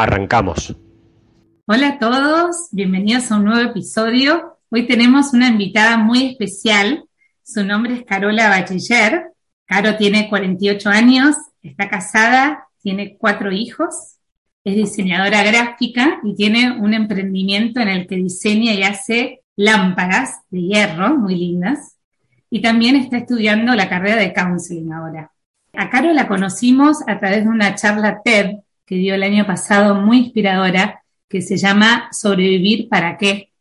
Arrancamos. Hola a todos, bienvenidos a un nuevo episodio. Hoy tenemos una invitada muy especial. Su nombre es Carola Bachiller. Caro tiene 48 años, está casada, tiene cuatro hijos, es diseñadora gráfica y tiene un emprendimiento en el que diseña y hace lámparas de hierro muy lindas. Y también está estudiando la carrera de counseling ahora. A Caro la conocimos a través de una charla TED que dio el año pasado muy inspiradora, que se llama Sobrevivir para qué.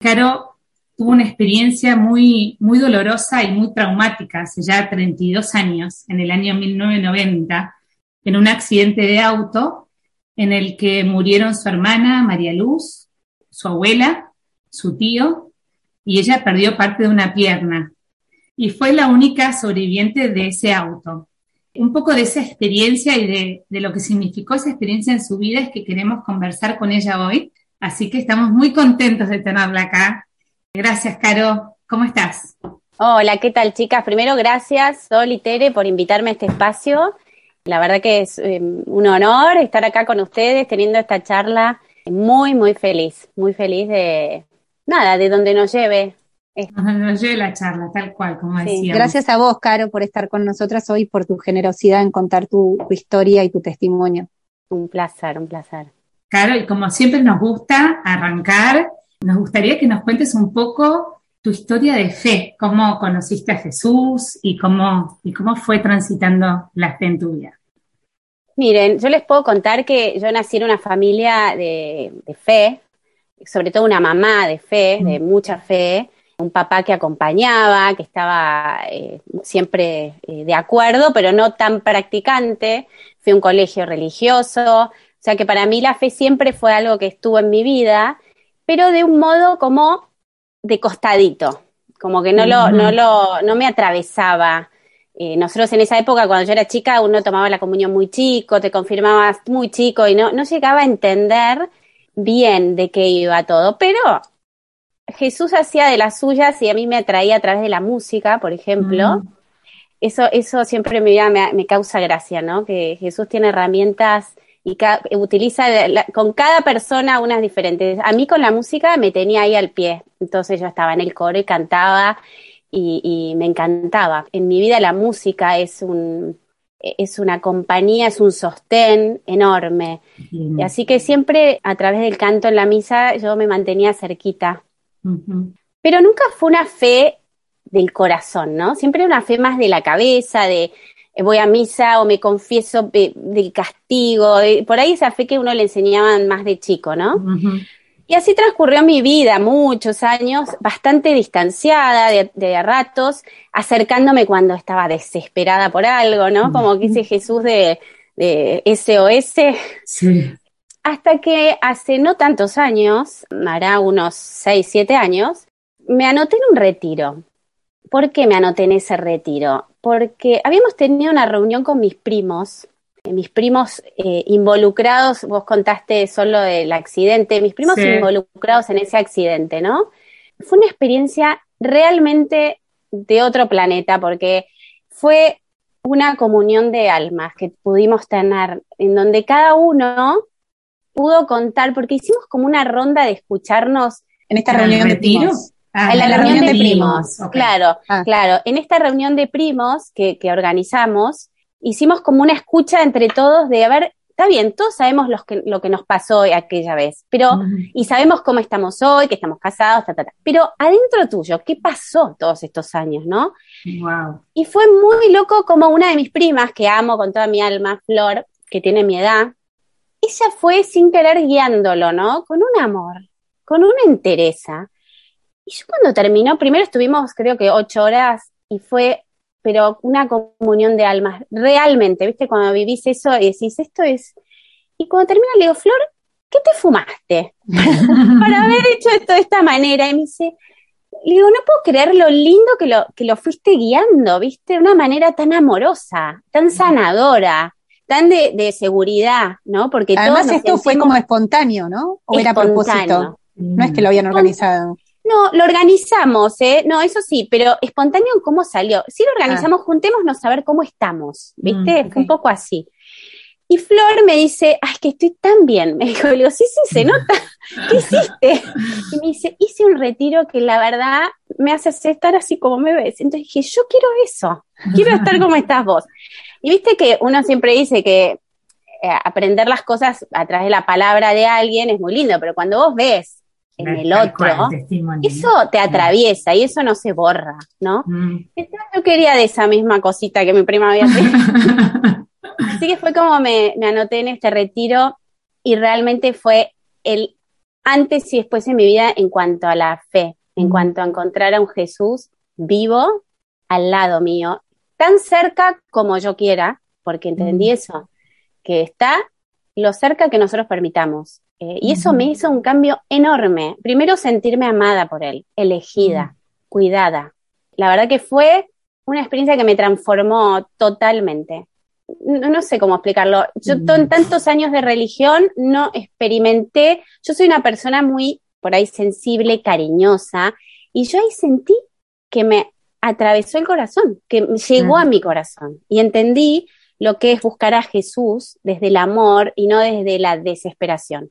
Caro tuvo una experiencia muy, muy dolorosa y muy traumática hace ya 32 años, en el año 1990, en un accidente de auto en el que murieron su hermana María Luz, su abuela, su tío, y ella perdió parte de una pierna. Y fue la única sobreviviente de ese auto un poco de esa experiencia y de, lo que significó esa experiencia en su vida es que queremos conversar con ella hoy. Así que estamos muy contentos de tenerla acá. Gracias, Caro. ¿Cómo estás? Hola, ¿qué tal, chicas? Primero, gracias, Sol y Tere, por invitarme a este espacio. La verdad que es eh, un honor estar acá con ustedes, teniendo esta charla. Muy, muy feliz, muy feliz de, nada, de donde nos lleve nos lleve la charla, tal cual, como decía. Gracias a vos, Caro, por estar con nosotras hoy, por tu generosidad en contar tu, historia y tu testimonio. Un placer, un placer. Caro, y como siempre nos gusta arrancar, nos gustaría que nos cuentes un poco tu historia de fe, cómo conociste a Jesús y cómo, y cómo fue transitando la fe en tu vida. Miren, yo les puedo contar que yo nací en una familia de, fe, sobre todo una mamá de fe, de mucha fe, un papá que acompañaba, que estaba eh, siempre eh, de acuerdo, pero no tan practicante. Fui a un colegio religioso, o sea que para mí la fe siempre fue algo que estuvo en mi vida, pero de un modo como de costadito, como que no, lo, no, lo, no me atravesaba. Eh, nosotros en esa época, cuando yo era chica, uno tomaba la comunión muy chico, te confirmabas muy chico y no, no llegaba a entender bien de qué iba todo, pero Jesús hacía de las suyas y a mí me atraía a través de la música, por ejemplo. Mm. Eso, eso siempre me, me, causa gracia, ¿no? Que Jesús tiene herramientas y utiliza con cada persona unas diferentes. A mí con la música me tenía ahí al pie, entonces yo estaba en el coro y cantaba y, me encantaba. En mi vida la música es un es una compañía, es un sostén enorme. Y así que siempre a través del canto en la misa yo me mantenía cerquita pero nunca fue una fe del corazón, ¿no? Siempre una fe más de la cabeza, de eh, voy a misa o me confieso del castigo, por ahí esa fe que uno le enseñaban más de chico, ¿no? Y así transcurrió mi vida, muchos años, bastante distanciada de, ratos, acercándome cuando estaba desesperada por algo, ¿no? Como que dice Jesús de, de SOS. Sí. Hasta que hace no tantos años, hará unos 6, 7 años, me anoté en un retiro. ¿Por qué me anoté en ese retiro? Porque habíamos tenido una reunión con mis primos, eh, mis primos eh, involucrados, vos contaste solo del accidente, mis primos involucrados en ese accidente, ¿no? Fue una experiencia realmente de otro planeta porque fue una comunión de almas que pudimos tener, en donde cada uno pudo contar, porque hicimos como una ronda de escucharnos. En esta reunión de primos. Ah, en la, reunión, de, primos, claro, ah. claro. En esta reunión de primos que, que, organizamos, hicimos como una escucha entre todos de, a ver, está bien, todos sabemos los que, lo que nos pasó aquella vez, pero, y sabemos cómo estamos hoy, que estamos casados, ta, ta, ta. Pero adentro tuyo, ¿qué pasó todos estos años, no? Wow. Y fue muy loco como una de mis primas, que amo con toda mi alma, Flor, que tiene mi edad, ella fue sin querer guiándolo, ¿no? Con un amor, con una entereza. Y yo cuando terminó, primero estuvimos creo que ocho horas y fue, pero una comunión de almas, realmente, ¿viste? Cuando vivís eso y decís, esto es, Y cuando termina le digo, Flor, ¿qué te fumaste? Para haber hecho esto de esta manera. Y me dice, le digo, no puedo creer lo lindo que lo, que lo fuiste guiando, ¿viste? De una manera tan amorosa, tan sanadora, tan de, seguridad, ¿no? Porque Además esto fue como espontáneo, ¿no? ¿O era propósito? No es que lo habían organizado. No, lo organizamos, ¿eh? No, eso sí, pero espontáneo, ¿cómo salió? Si lo organizamos, juntémonos a ver cómo estamos, ¿viste? Mm, Fue un poco así. Y Flor me dice, ay, que estoy tan bien. Me dijo, le digo, sí, sí, se nota. ¿Qué hiciste? Y me dice, hice un retiro que la verdad me hace estar así como me ves. Entonces dije, yo quiero eso. Quiero estar como estás vos. Y viste que uno siempre dice que eh, aprender las cosas a través de la palabra de alguien es muy lindo, pero cuando vos ves en el otro, eso te atraviesa y eso no se borra, ¿no? Mm. Entonces yo quería de esa misma cosita que mi prima había Así que fue como me, anoté en este retiro y realmente fue el antes y después en mi vida en cuanto a la fe, en mm. cuanto a encontrar a un Jesús vivo al lado mío, tan cerca como yo quiera, porque entendí mm. eso, que está lo cerca que nosotros permitamos. Eh, y eso me hizo un cambio enorme. Primero sentirme amada por él, elegida, mm. cuidada. La verdad que fue una experiencia que me transformó totalmente no, sé cómo explicarlo. Yo en tantos años de religión no experimenté, yo soy una persona muy por ahí sensible, cariñosa, y yo ahí sentí que me atravesó el corazón, que llegó a mi corazón y entendí lo que es buscar a Jesús desde el amor y no desde la desesperación.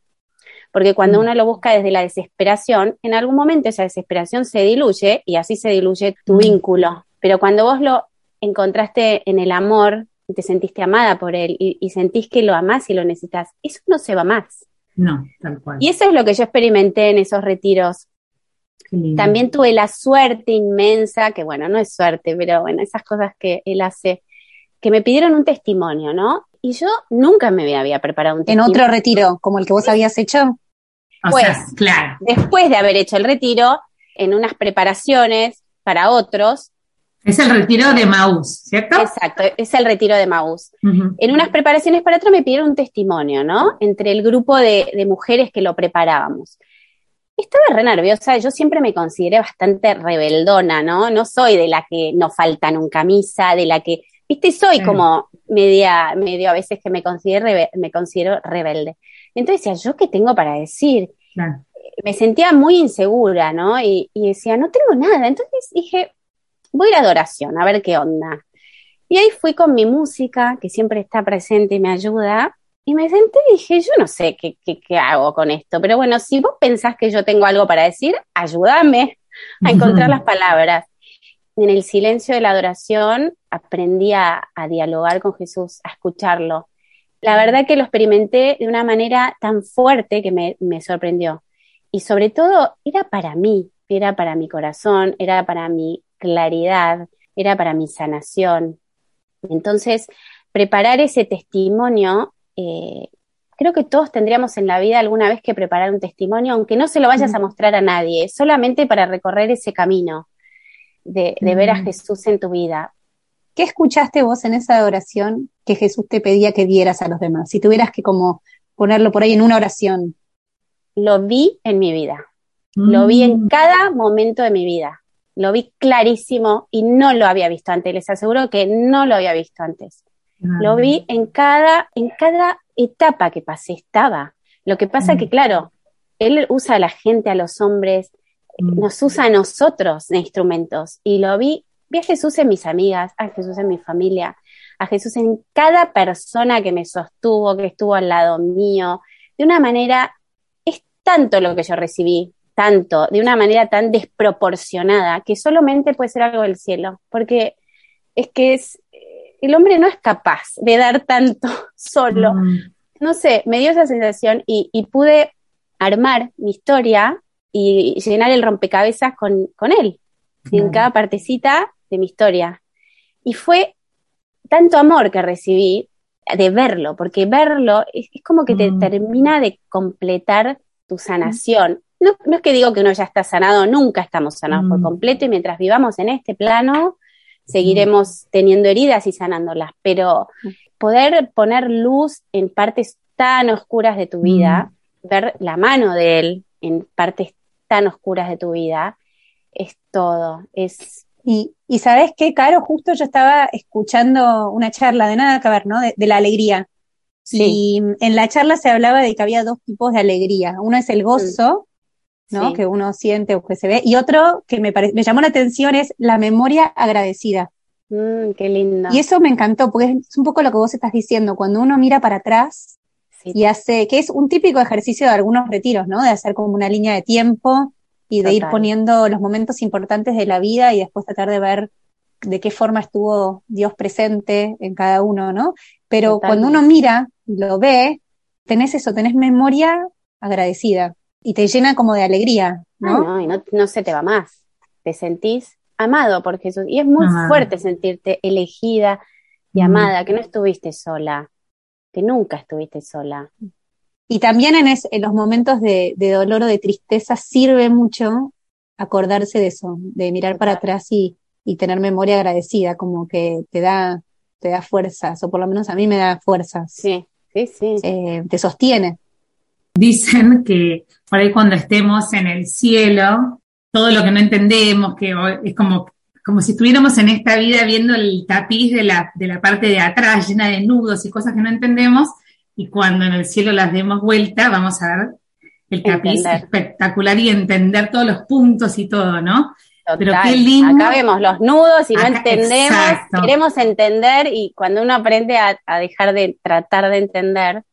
Porque cuando mm. uno lo busca desde la desesperación, en algún momento esa desesperación se diluye y así se diluye tu mm. vínculo. Pero cuando vos lo encontraste en el amor, te sentiste amada por él y, sentís que lo amás y lo necesitas, eso no se va más. No, tal cual. Y eso es lo que yo experimenté en esos retiros. También tuve la suerte inmensa, que bueno, no es suerte, pero bueno, esas cosas que él hace, que me pidieron un testimonio, ¿no? Y yo nunca me había preparado un testimonio. ¿En otro retiro, como el que vos habías hecho? Pues, claro. después de haber hecho el retiro, en unas preparaciones para otros, es el retiro de Maús, ¿cierto? Exacto, es el retiro de Maús. En unas preparaciones para otro me pidieron un testimonio, ¿no? Entre el grupo de, mujeres que lo preparábamos. Estaba re nerviosa, yo siempre me consideré bastante rebeldona, ¿no? No soy de la que no faltan un camisa, de la que, viste, soy como media, medio a veces que me considero, me considero rebelde. Entonces decía, ¿yo qué tengo para decir? Me sentía muy insegura, ¿no? Y, y decía, no tengo nada. Entonces dije, voy a ir a adoración, a ver qué onda. Y ahí fui con mi música, que siempre está presente y me ayuda, y me senté y dije, yo no sé qué, qué, hago con esto, pero bueno, si vos pensás que yo tengo algo para decir, ayúdame a encontrar las palabras. En el silencio de la adoración aprendí a, dialogar con Jesús, a escucharlo. La verdad que lo experimenté de una manera tan fuerte que me, me sorprendió. Y sobre todo, era para mí, era para mi corazón, era para mi claridad, era para mi sanación. Entonces, preparar ese testimonio, eh, creo que todos tendríamos en la vida alguna vez que preparar un testimonio, aunque no se lo vayas a mostrar a nadie, solamente para recorrer ese camino de, ver a Jesús en tu vida. ¿Qué escuchaste vos en esa oración que Jesús te pedía que dieras a los demás? Si tuvieras que como ponerlo por ahí en una oración. Lo vi en mi vida. Lo vi en mm. cada momento de mi vida lo vi clarísimo y no lo había visto antes, les aseguro que no lo había visto antes. Lo vi en cada, en cada etapa que pasé, estaba. Lo que pasa que, claro, él usa a la gente, a los hombres, mm. nos usa a nosotros de instrumentos. Y lo vi, vi a Jesús en mis amigas, a Jesús en mi familia, a Jesús en cada persona que me sostuvo, que estuvo al lado mío, de una manera, es tanto lo que yo recibí, tanto, de una manera tan desproporcionada, que solamente puede ser algo del cielo, porque es que es, el hombre no es capaz de dar tanto solo. Mm. No sé, me dio esa sensación y, pude armar mi historia y llenar el rompecabezas con, él, en cada partecita de mi historia. Y fue tanto amor que recibí de verlo, porque verlo es, como que te mm. termina de completar tu sanación no, no, es que digo que uno ya está sanado, nunca estamos sanados por mm. completo y mientras vivamos en este plano, seguiremos teniendo heridas y sanándolas, pero poder poner luz en partes tan oscuras de tu vida, ver la mano de él en partes tan oscuras de tu vida, es todo, es... Y, y sabes qué, Caro, justo yo estaba escuchando una charla de nada que ver, ¿no? De, la alegría. Y en la charla se hablaba de que había dos tipos de alegría. Uno es el gozo, ¿no? Que uno siente o que se ve. Y otro que me, me llamó la atención es la memoria agradecida. Mm, qué lindo. Y eso me encantó, porque es un poco lo que vos estás diciendo. Cuando uno mira para atrás y hace, que es un típico ejercicio de algunos retiros, ¿no? De hacer como una línea de tiempo y de ir poniendo los momentos importantes de la vida y después tratar de ver de qué forma estuvo Dios presente en cada uno, ¿no? Pero cuando uno mira, lo ve, tenés eso, tenés memoria agradecida y te llena como de alegría, ¿no? no, y no, se te va más. Te sentís amado por Jesús. Y es muy fuerte sentirte elegida y amada, que no estuviste sola, que nunca estuviste sola. Y también en, en los momentos de, dolor o de tristeza sirve mucho acordarse de eso, de mirar para atrás y, tener memoria agradecida, como que te da, te da fuerzas, o por lo menos a mí me da fuerzas. Sí, sí, sí. Eh, te sostiene. Dicen que por ahí cuando estemos en el cielo, todo lo que no entendemos, que es como, como si estuviéramos en esta vida viendo el tapiz de la, de la parte de atrás llena de nudos y cosas que no entendemos, y cuando en el cielo las demos vuelta, vamos a ver el tapiz espectacular y entender todos los puntos y todo, ¿no? Pero qué lindo. Acá vemos los nudos y no entendemos, queremos entender y cuando uno aprende a, dejar de tratar de entender,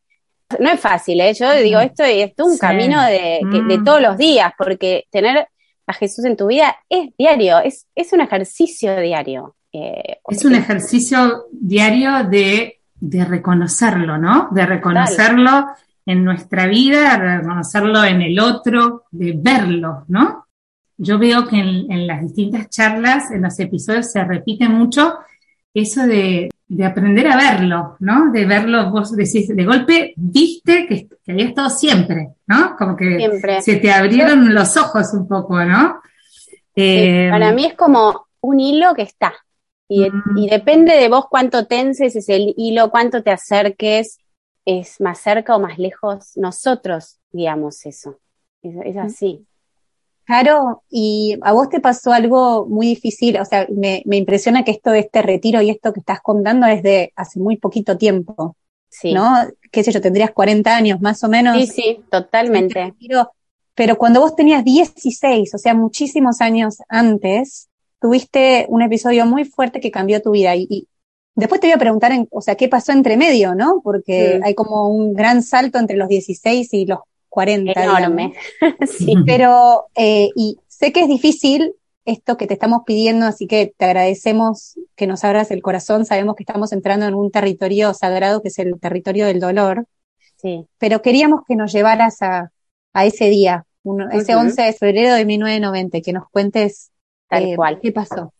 no es fácil, ¿eh? Yo digo, esto, esto es un camino de, de, mm. todos los días, porque tener a Jesús en tu vida es diario, es, es un ejercicio diario. Eh, es un ejercicio diario de, de reconocerlo, ¿no? De reconocerlo en nuestra vida, de reconocerlo en el otro, de verlo, ¿no? Yo veo que en, en las distintas charlas, en los episodios, se repite mucho eso de, de aprender a verlo, ¿no? De verlo, vos decís, de golpe viste que, que había estado siempre, ¿no? Como que se te abrieron los ojos un poco, ¿no? Eh, para mí es como un hilo que está. Y, y, depende de vos cuánto tenses ese hilo, cuánto te acerques, es más cerca o más lejos, nosotros guiamos eso. es así. Claro, y a vos te pasó algo muy difícil, o sea, me, me, impresiona que esto de este retiro y esto que estás contando es de hace muy poquito tiempo, sí. ¿no? Qué sé yo, tendrías 40 años más o menos. Sí, sí, totalmente. pero cuando vos tenías 16, o sea, muchísimos años antes, tuviste un episodio muy fuerte que cambió tu vida y, después te voy a preguntar, en, o sea, qué pasó entre medio, ¿no? Porque hay como un gran salto entre los 16 y los 40. Enorme. sí. Pero, eh, y sé que es difícil esto que te estamos pidiendo, así que te agradecemos que nos abras el corazón. Sabemos que estamos entrando en un territorio sagrado que es el territorio del dolor. Sí. Pero queríamos que nos llevaras a, a ese día, ese 11 de febrero de 1990, que nos cuentes Tal eh, cual. qué pasó.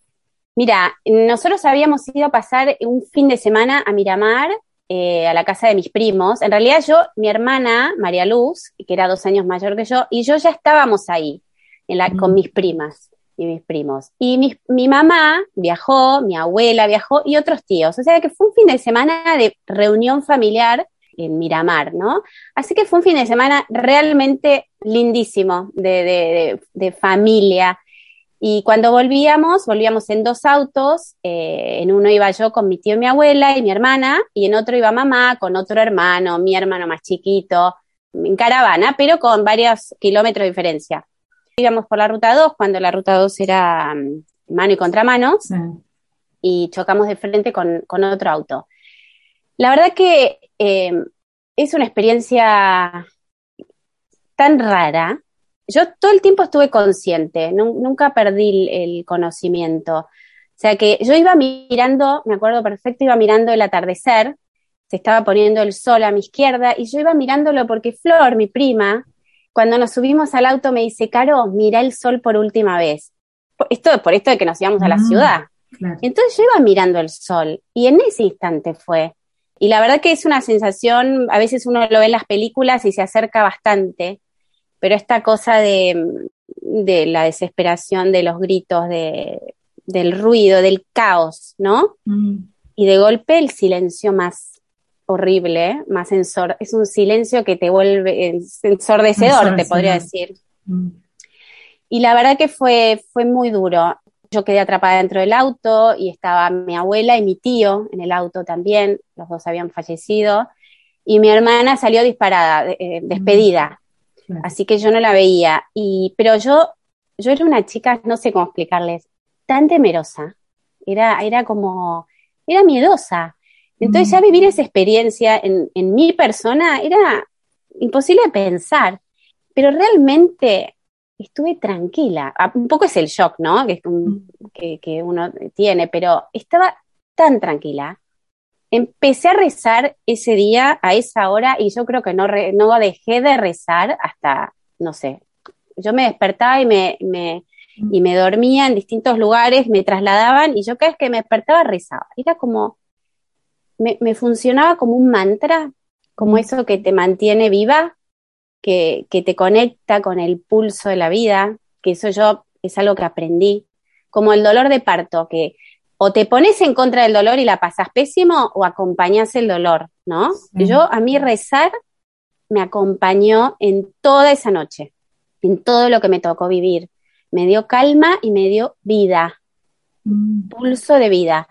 Mira, nosotros habíamos ido a pasar un fin de semana a Miramar eh, a la casa de mis primos. En realidad yo, mi hermana, María Luz, que era dos años mayor que yo, y yo ya estábamos ahí en la, con mis primas y mis primos. Y mi, mi, mamá viajó, mi abuela viajó y otros tíos. O sea que fue un fin de semana de reunión familiar en Miramar, ¿no? Así que fue un fin de semana realmente lindísimo de, de, de familia. Y cuando volvíamos, volvíamos en dos autos, eh, en uno iba yo con mi tío y mi abuela y mi hermana, y en otro iba mamá con otro hermano, mi hermano más chiquito, en caravana, pero con varios kilómetros de diferencia. Íbamos por la ruta 2, cuando la ruta 2 era mm, mano y contramano, y chocamos de frente con, con, otro auto. La verdad que eh, es una experiencia tan rara, yo todo el tiempo estuve consciente, nunca perdí el, conocimiento. O sea que yo iba mirando, me acuerdo perfecto, iba mirando el atardecer, se estaba poniendo el sol a mi izquierda y yo iba mirándolo porque Flor, mi prima, cuando nos subimos al auto me dice, Caro, mira el sol por última vez. Esto por esto de que nos íbamos a la mm, ciudad. Entonces yo iba mirando el sol y en ese instante fue. Y la verdad que es una sensación, a veces uno lo ve en las películas y se acerca bastante, pero esta cosa de, de la desesperación, de los gritos, de, del ruido, del caos, ¿no? Mm. Y de golpe el silencio más horrible, más es un silencio que te vuelve ensordecedor, te podría decir. Mm. Y la verdad que fue, fue muy duro. Yo quedé atrapada dentro del auto y estaba mi abuela y mi tío en el auto también, los dos habían fallecido, y mi hermana salió disparada, eh, despedida. Así que yo no la veía. Y, pero yo, yo era una chica, no sé cómo explicarles, tan temerosa. Era, era como, era miedosa. Entonces ya vivir esa experiencia en, en mi persona era imposible de pensar. Pero realmente estuve tranquila. Ah, un poco es el shock, ¿no? Que, que, uno tiene, pero estaba tan tranquila. Empecé a rezar ese día, a esa hora, y yo creo que no, no dejé de rezar hasta, no sé, yo me despertaba y me, me, y me dormía en distintos lugares, me trasladaban, y yo cada vez que me despertaba rezaba. Era como, me, me funcionaba como un mantra, como eso que te mantiene viva, que, te conecta con el pulso de la vida, que eso yo es algo que aprendí, como el dolor de parto, que o te pones en contra del dolor y la pasas pésimo o acompañas el dolor, ¿no? Yo, a mí rezar me acompañó en toda esa noche, en todo lo que me tocó vivir. Me dio calma y me dio vida, mm. pulso de vida.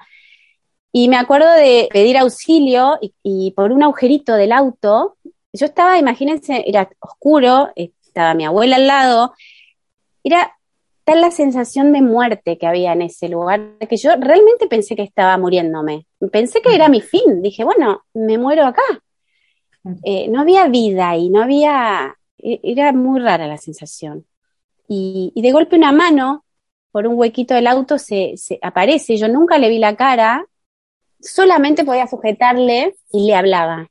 Y me acuerdo de pedir auxilio y, por un agujerito del auto yo estaba, imagínense, era oscuro, estaba mi abuela al lado, era tal la sensación de muerte que había en ese lugar que yo realmente pensé que estaba muriéndome. Pensé que era mi fin. Dije, bueno, me muero acá. Eh, no había vida y no había, e, era muy rara la sensación. Y, de golpe una mano por un huequito del auto se, se, aparece, yo nunca le vi la cara, solamente podía sujetarle y le hablaba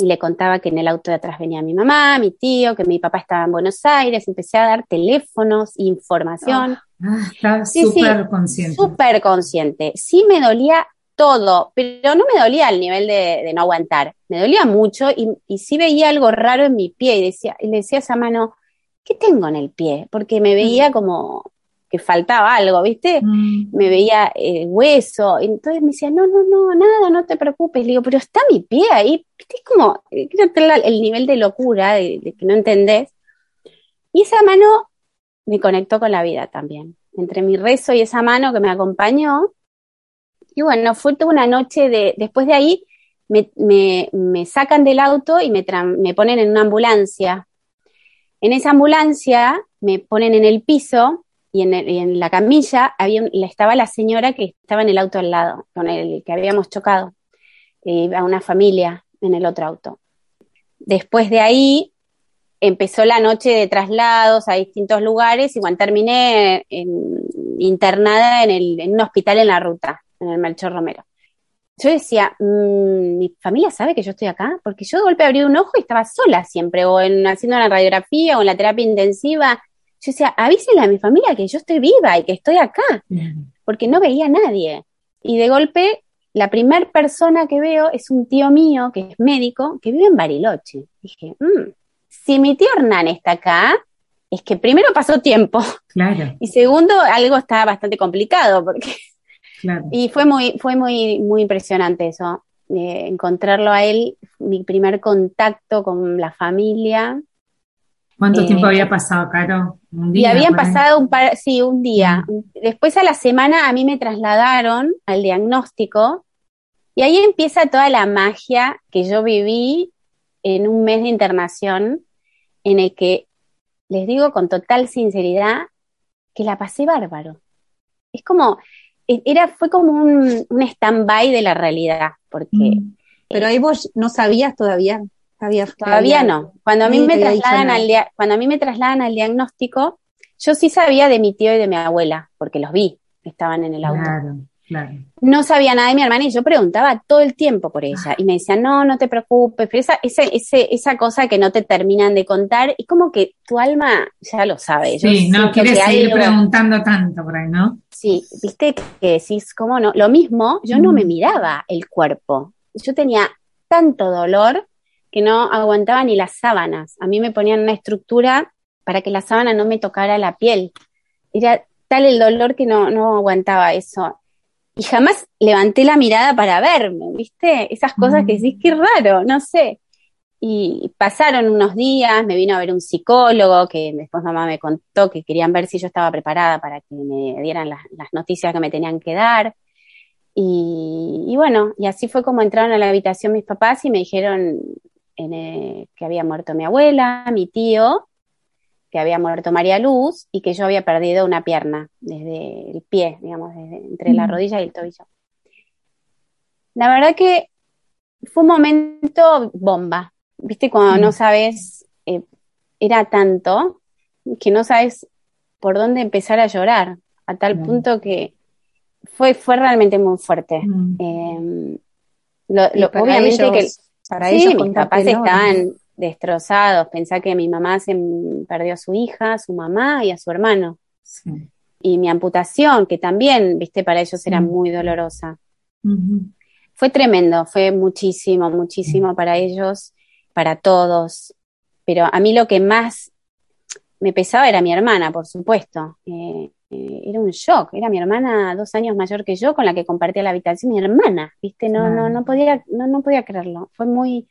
y le contaba que en el auto de atrás venía mi mamá, mi tío, que mi papá estaba en Buenos Aires, empecé a dar teléfonos, información. Ah, estaba súper consciente. Súper consciente. Sí me dolía todo, pero no me dolía al nivel de, no aguantar, me dolía mucho y, y, sí veía algo raro en mi pie y, decía, y le decía a esa mano, ¿qué tengo en el pie? Porque me veía como que faltaba algo, ¿viste? Mm. Me veía el hueso, entonces me decía, no, no, no, nada, no te preocupes. Le digo, pero está mi pie ahí, ¿viste? Es como, eh, el nivel de locura, de, que no entendés. Y esa mano me conectó con la vida también, entre mi rezo y esa mano que me acompañó. Y bueno, fue toda una noche de, después de ahí, me, me, sacan del auto y me, me ponen en una ambulancia. En esa ambulancia me ponen en el piso y en, la camilla había, estaba la señora que estaba en el auto al lado, con el que habíamos chocado, a una familia en el otro auto. Después de ahí empezó la noche de traslados a distintos lugares y cuando terminé internada en, el, en un hospital en la ruta, en el Melchor Romero. Yo decía, mm, mi familia sabe que yo estoy acá, porque yo de golpe abrí un ojo y estaba sola siempre, o en, haciendo una radiografía o en la terapia intensiva, yo decía, avísenle a mi familia que yo estoy viva y que estoy acá, porque no veía a nadie. Y de golpe, la primera persona que veo es un tío mío, que es médico, que vive en Bariloche. Dije, mm, si mi tío Hernán está acá, es que primero pasó tiempo. Claro. Y segundo, algo está bastante complicado, porque... Y fue muy, fue muy, muy impresionante eso, eh, encontrarlo a él, mi primer contacto con la familia, ¿Cuánto tiempo había pasado, Caro? ¿Un día, y habían pasado un par, sí, un día. Después a la semana a mí me trasladaron al diagnóstico y ahí empieza toda la magia que yo viví en un mes de internación en el que les digo con total sinceridad que la pasé bárbaro. Es como, e, era, fue como un, un stand-by de la realidad, porque... Mm. Pero ahí vos no sabías todavía Todavía no. Cuando a mí me trasladan al cuando a mí me trasladan al diagnóstico, yo sí sabía de mi tío y de mi abuela, porque los vi, estaban en el auto. Claro, claro. No sabía nada de mi hermana y yo preguntaba todo el tiempo por ella. Y me decían, no, no te preocupes, pero esa, esa cosa que no te terminan de contar, es como que tu alma ya lo sabe. Sí, no quieres seguir preguntando tanto por ahí, ¿no? Sí, viste que decís, ¿cómo no? Lo mismo, yo no me miraba el cuerpo. Yo tenía tanto dolor que no aguantaba ni las sábanas. A mí me ponían una estructura para que la sábana no me tocara la piel. Era tal el dolor que no, no aguantaba eso. y jamás levanté la mirada para verme, ¿viste? Esas cosas que decís, qué raro, no sé. Y pasaron unos días, me vino a ver un psicólogo que después mamá me contó que querían ver si yo estaba preparada para que me dieran las, noticias que me tenían que dar. Y, bueno, y así fue como entraron a la habitación mis papás y me dijeron eh, que había muerto mi abuela, mi tío, que había muerto María Luz y que yo había perdido una pierna desde el pie, digamos, entre la rodilla y el tobillo. La verdad que fue un momento bomba, ¿viste? Cuando no sabes, eh, era tanto que no sabes por dónde empezar a llorar, a tal punto que fue, fue realmente muy fuerte. Em, obviamente que para ellos mis papás estaban destrozados. Pensá que mi mamá se perdió a su hija, a su mamá y a su hermano. Y mi amputación, que también, viste, para ellos era muy dolorosa. Fue tremendo, fue muchísimo, muchísimo para ellos, para todos. Pero a mí lo que más me pesaba era mi hermana, por supuesto. Eh, eh, era un shock. Era mi hermana dos años mayor que yo, con la que compartía la habitación. Mi hermana, viste, no, no, no podía, no, no podía creerlo. Fue muy,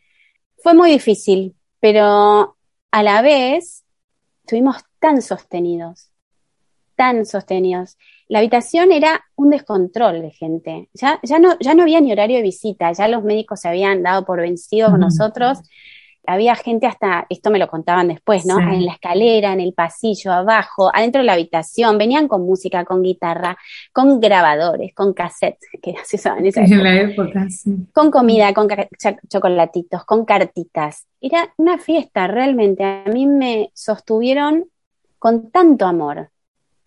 fue muy difícil pero a la vez estuvimos tan sostenidos, tan sostenidos. La habitación era un descontrol de gente. Ya, ya, no, ya no había ni horario de visita, ya los médicos se habían dado por vencidos con nosotros había gente hasta, esto me lo contaban después, ¿no? En la escalera, en el pasillo, abajo, adentro de la habitación, venían con música, con guitarra, con grabadores, con cassettes, que se usaban en esa época. En la época sí. Con comida, con chocolatitos, con cartitas. Era una fiesta, realmente. A mí me sostuvieron con tanto amor,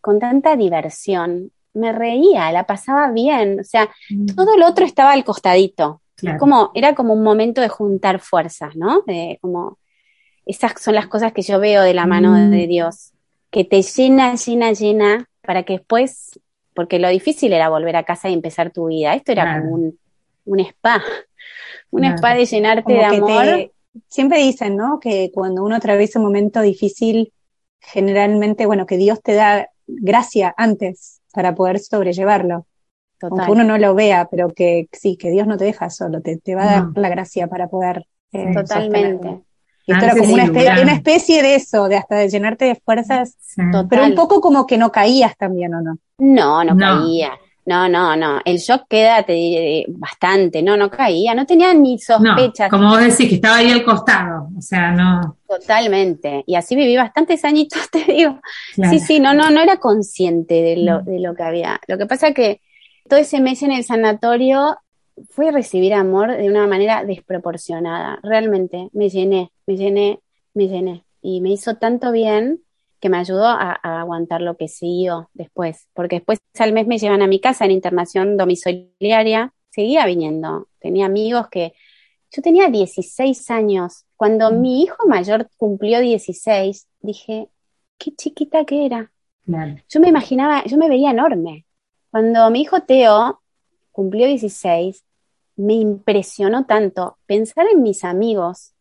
con tanta diversión. Me reía, la pasaba bien, o sea, mm. todo lo otro estaba al costadito, como, era como un momento de juntar fuerzas, ¿no? De, como, esas son las cosas que yo veo de la mano mm. de Dios, que te llena, llena, llena, para que después, porque lo difícil era volver a casa y empezar tu vida, esto era como un, un, spa, un spa de llenarte de amor. siempre dicen, ¿no? Que cuando uno atraviesa un momento difícil, generalmente, bueno, que Dios te da gracia antes para poder sobrellevarlo. Aunque uno no lo vea, pero que sí, que Dios no te deja solo, te, te va a dar la gracia para poder. Eh, Totalmente. Y esto era como una, especie de eso, de hasta de llenarte de fuerzas, pero un poco como que no caías también, ¿o no? No, no, caía. No, no, no. El shock queda, te diré, bastante. No, no caía. No tenía ni sospechas. como vos decís, que estaba ahí al costado. O sea, no. Totalmente. Y así viví bastantes añitos, te digo. Sí, sí, no, no, no era consciente de lo, de lo que había. Lo que pasa que todo ese mes en el sanatorio fue recibir amor de una manera desproporcionada. Realmente me llené, me llené, me llené. Y me hizo tanto bien que me ayudó a, aguantar lo que siguió después. Porque después al mes me llevan a mi casa en internación domiciliaria. Seguía viniendo. Tenía amigos que... Yo tenía 16 años. Cuando mm. mi hijo mayor cumplió 16, dije, qué chiquita que era. Yo me imaginaba, yo me veía enorme. Cuando mi hijo Teo cumplió 16, me impresionó tanto pensar en mis amigos,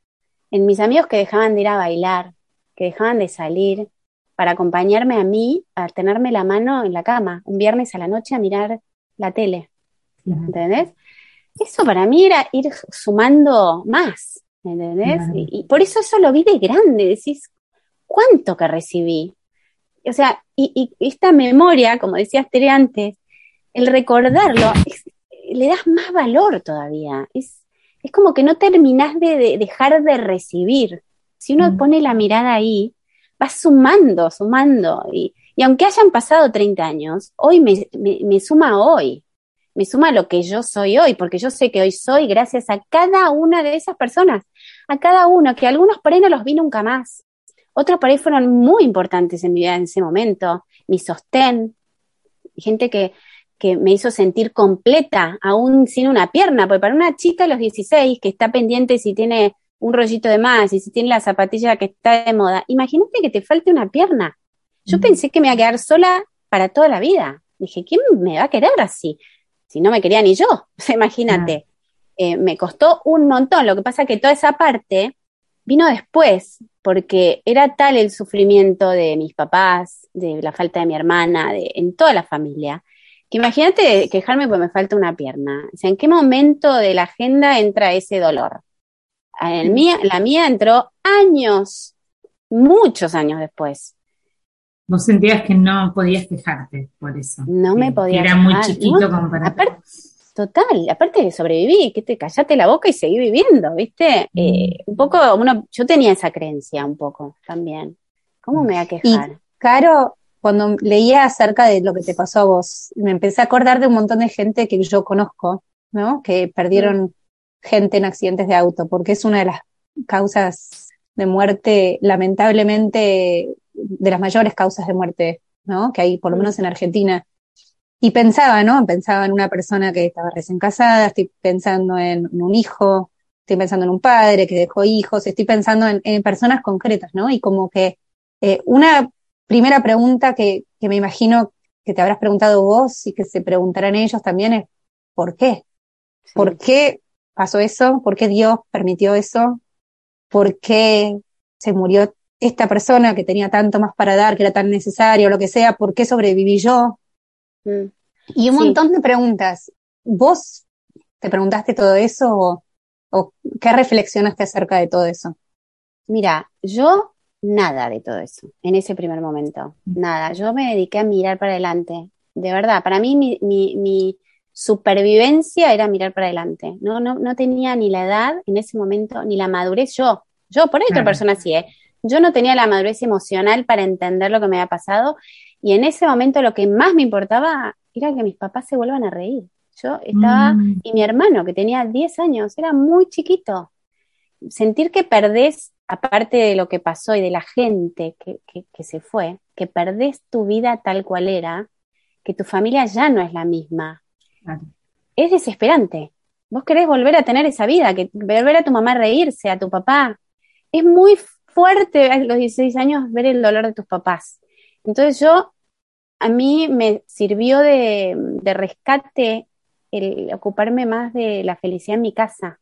en mis amigos que dejaban de ir a bailar, que dejaban de salir para acompañarme a mí a tenerme la mano en la cama un viernes a la noche a mirar la tele. ¿Entendés? Eso para mí era ir sumando más, ¿entendés? Y, por eso eso lo vi de grande, decís, ¿cuánto que recibí? O sea, y, y esta memoria, como decías Tere antes, el recordarlo, le das más valor todavía. Es, es como que no terminas de, dejar de recibir. Si uno mm. pone la mirada ahí, va sumando, sumando. Y, y aunque hayan pasado 30 años, hoy me, me, suma hoy. Me suma lo que yo soy hoy, porque yo sé que hoy soy gracias a cada una de esas personas, a cada uno, que algunos por ahí no los vi nunca más. Otros por ahí fueron muy importantes en mi vida en ese momento. Mi sostén, gente que, que me hizo sentir completa, aún sin una pierna, porque para una chica a los 16 que está pendiente si tiene un rollito de más y si tiene la zapatilla que está de moda, imagínate que te falte una pierna. Yo pensé que me iba a quedar sola para toda la vida. Dije, ¿quién me va a querer así? Si no me quería ni yo, imagínate. Eh, me costó un montón. Lo que pasa es que toda esa parte vino después, porque era tal el sufrimiento de mis papás, de la falta de mi hermana, de, en toda la familia, Que imagínate quejarme porque me falta una pierna. O sea, ¿en qué momento de la agenda entra ese dolor? Mía, la mía entró años, muchos años después. Vos sentías que no podías quejarte por eso. No me podía. Que era muy chiquito como para. total, aparte de sobrevivir, que te callate la boca y seguí viviendo, ¿viste? Eh, mm. un poco, uno, yo tenía esa creencia un poco también. ¿Cómo me voy a quejar? Y, Caro, cuando leía acerca de lo que te pasó a vos, me empecé a acordar de un montón de gente que yo conozco, ¿no? Que perdieron gente en accidentes de auto, porque es una de las causas de muerte, lamentablemente, de las mayores causas de muerte, ¿no? Que hay, por lo menos en Argentina. Y pensaba, ¿no? Pensaba en una persona que estaba recién casada, estoy pensando en un hijo, estoy pensando en un padre que dejó hijos, estoy pensando en, personas concretas, ¿no? Y como que eh, una primera pregunta que, que me imagino que te habrás preguntado vos y que se preguntarán ellos también es, ¿por qué? ¿Por qué pasó eso? ¿Por qué Dios permitió eso? ¿Por qué se murió esta persona que tenía tanto más para dar, que era tan necesario, lo que sea? ¿Por qué sobreviví yo? Mm. Y un montón de preguntas. ¿Vos te preguntaste todo eso o, o qué reflexionaste acerca de todo eso? Mira, yo nada de todo eso en ese primer momento, nada. Yo me dediqué a mirar para adelante, de verdad. Para mí mi, mi, mi supervivencia era mirar para adelante. No, no, no tenía ni la edad en ese momento, ni la madurez yo. Yo, por ahí otra persona sí, ¿eh? Yo no tenía la madurez emocional para entender lo que me había pasado y en ese momento lo que más me importaba era que mis papás se vuelvan a reír. Yo estaba, mm. y mi hermano, que tenía 10 años, era muy chiquito. Sentir que perdés aparte de lo que pasó y de la gente que, se fue, que perdés tu vida tal cual era, que tu familia ya no es la misma. Es desesperante. Vos querés volver a tener esa vida, que volver a tu mamá reírse, a tu papá. Es muy fuerte a los 16 años ver el dolor de tus papás. Entonces yo, a mí me sirvió de, de rescate el ocuparme más de la felicidad en mi casa,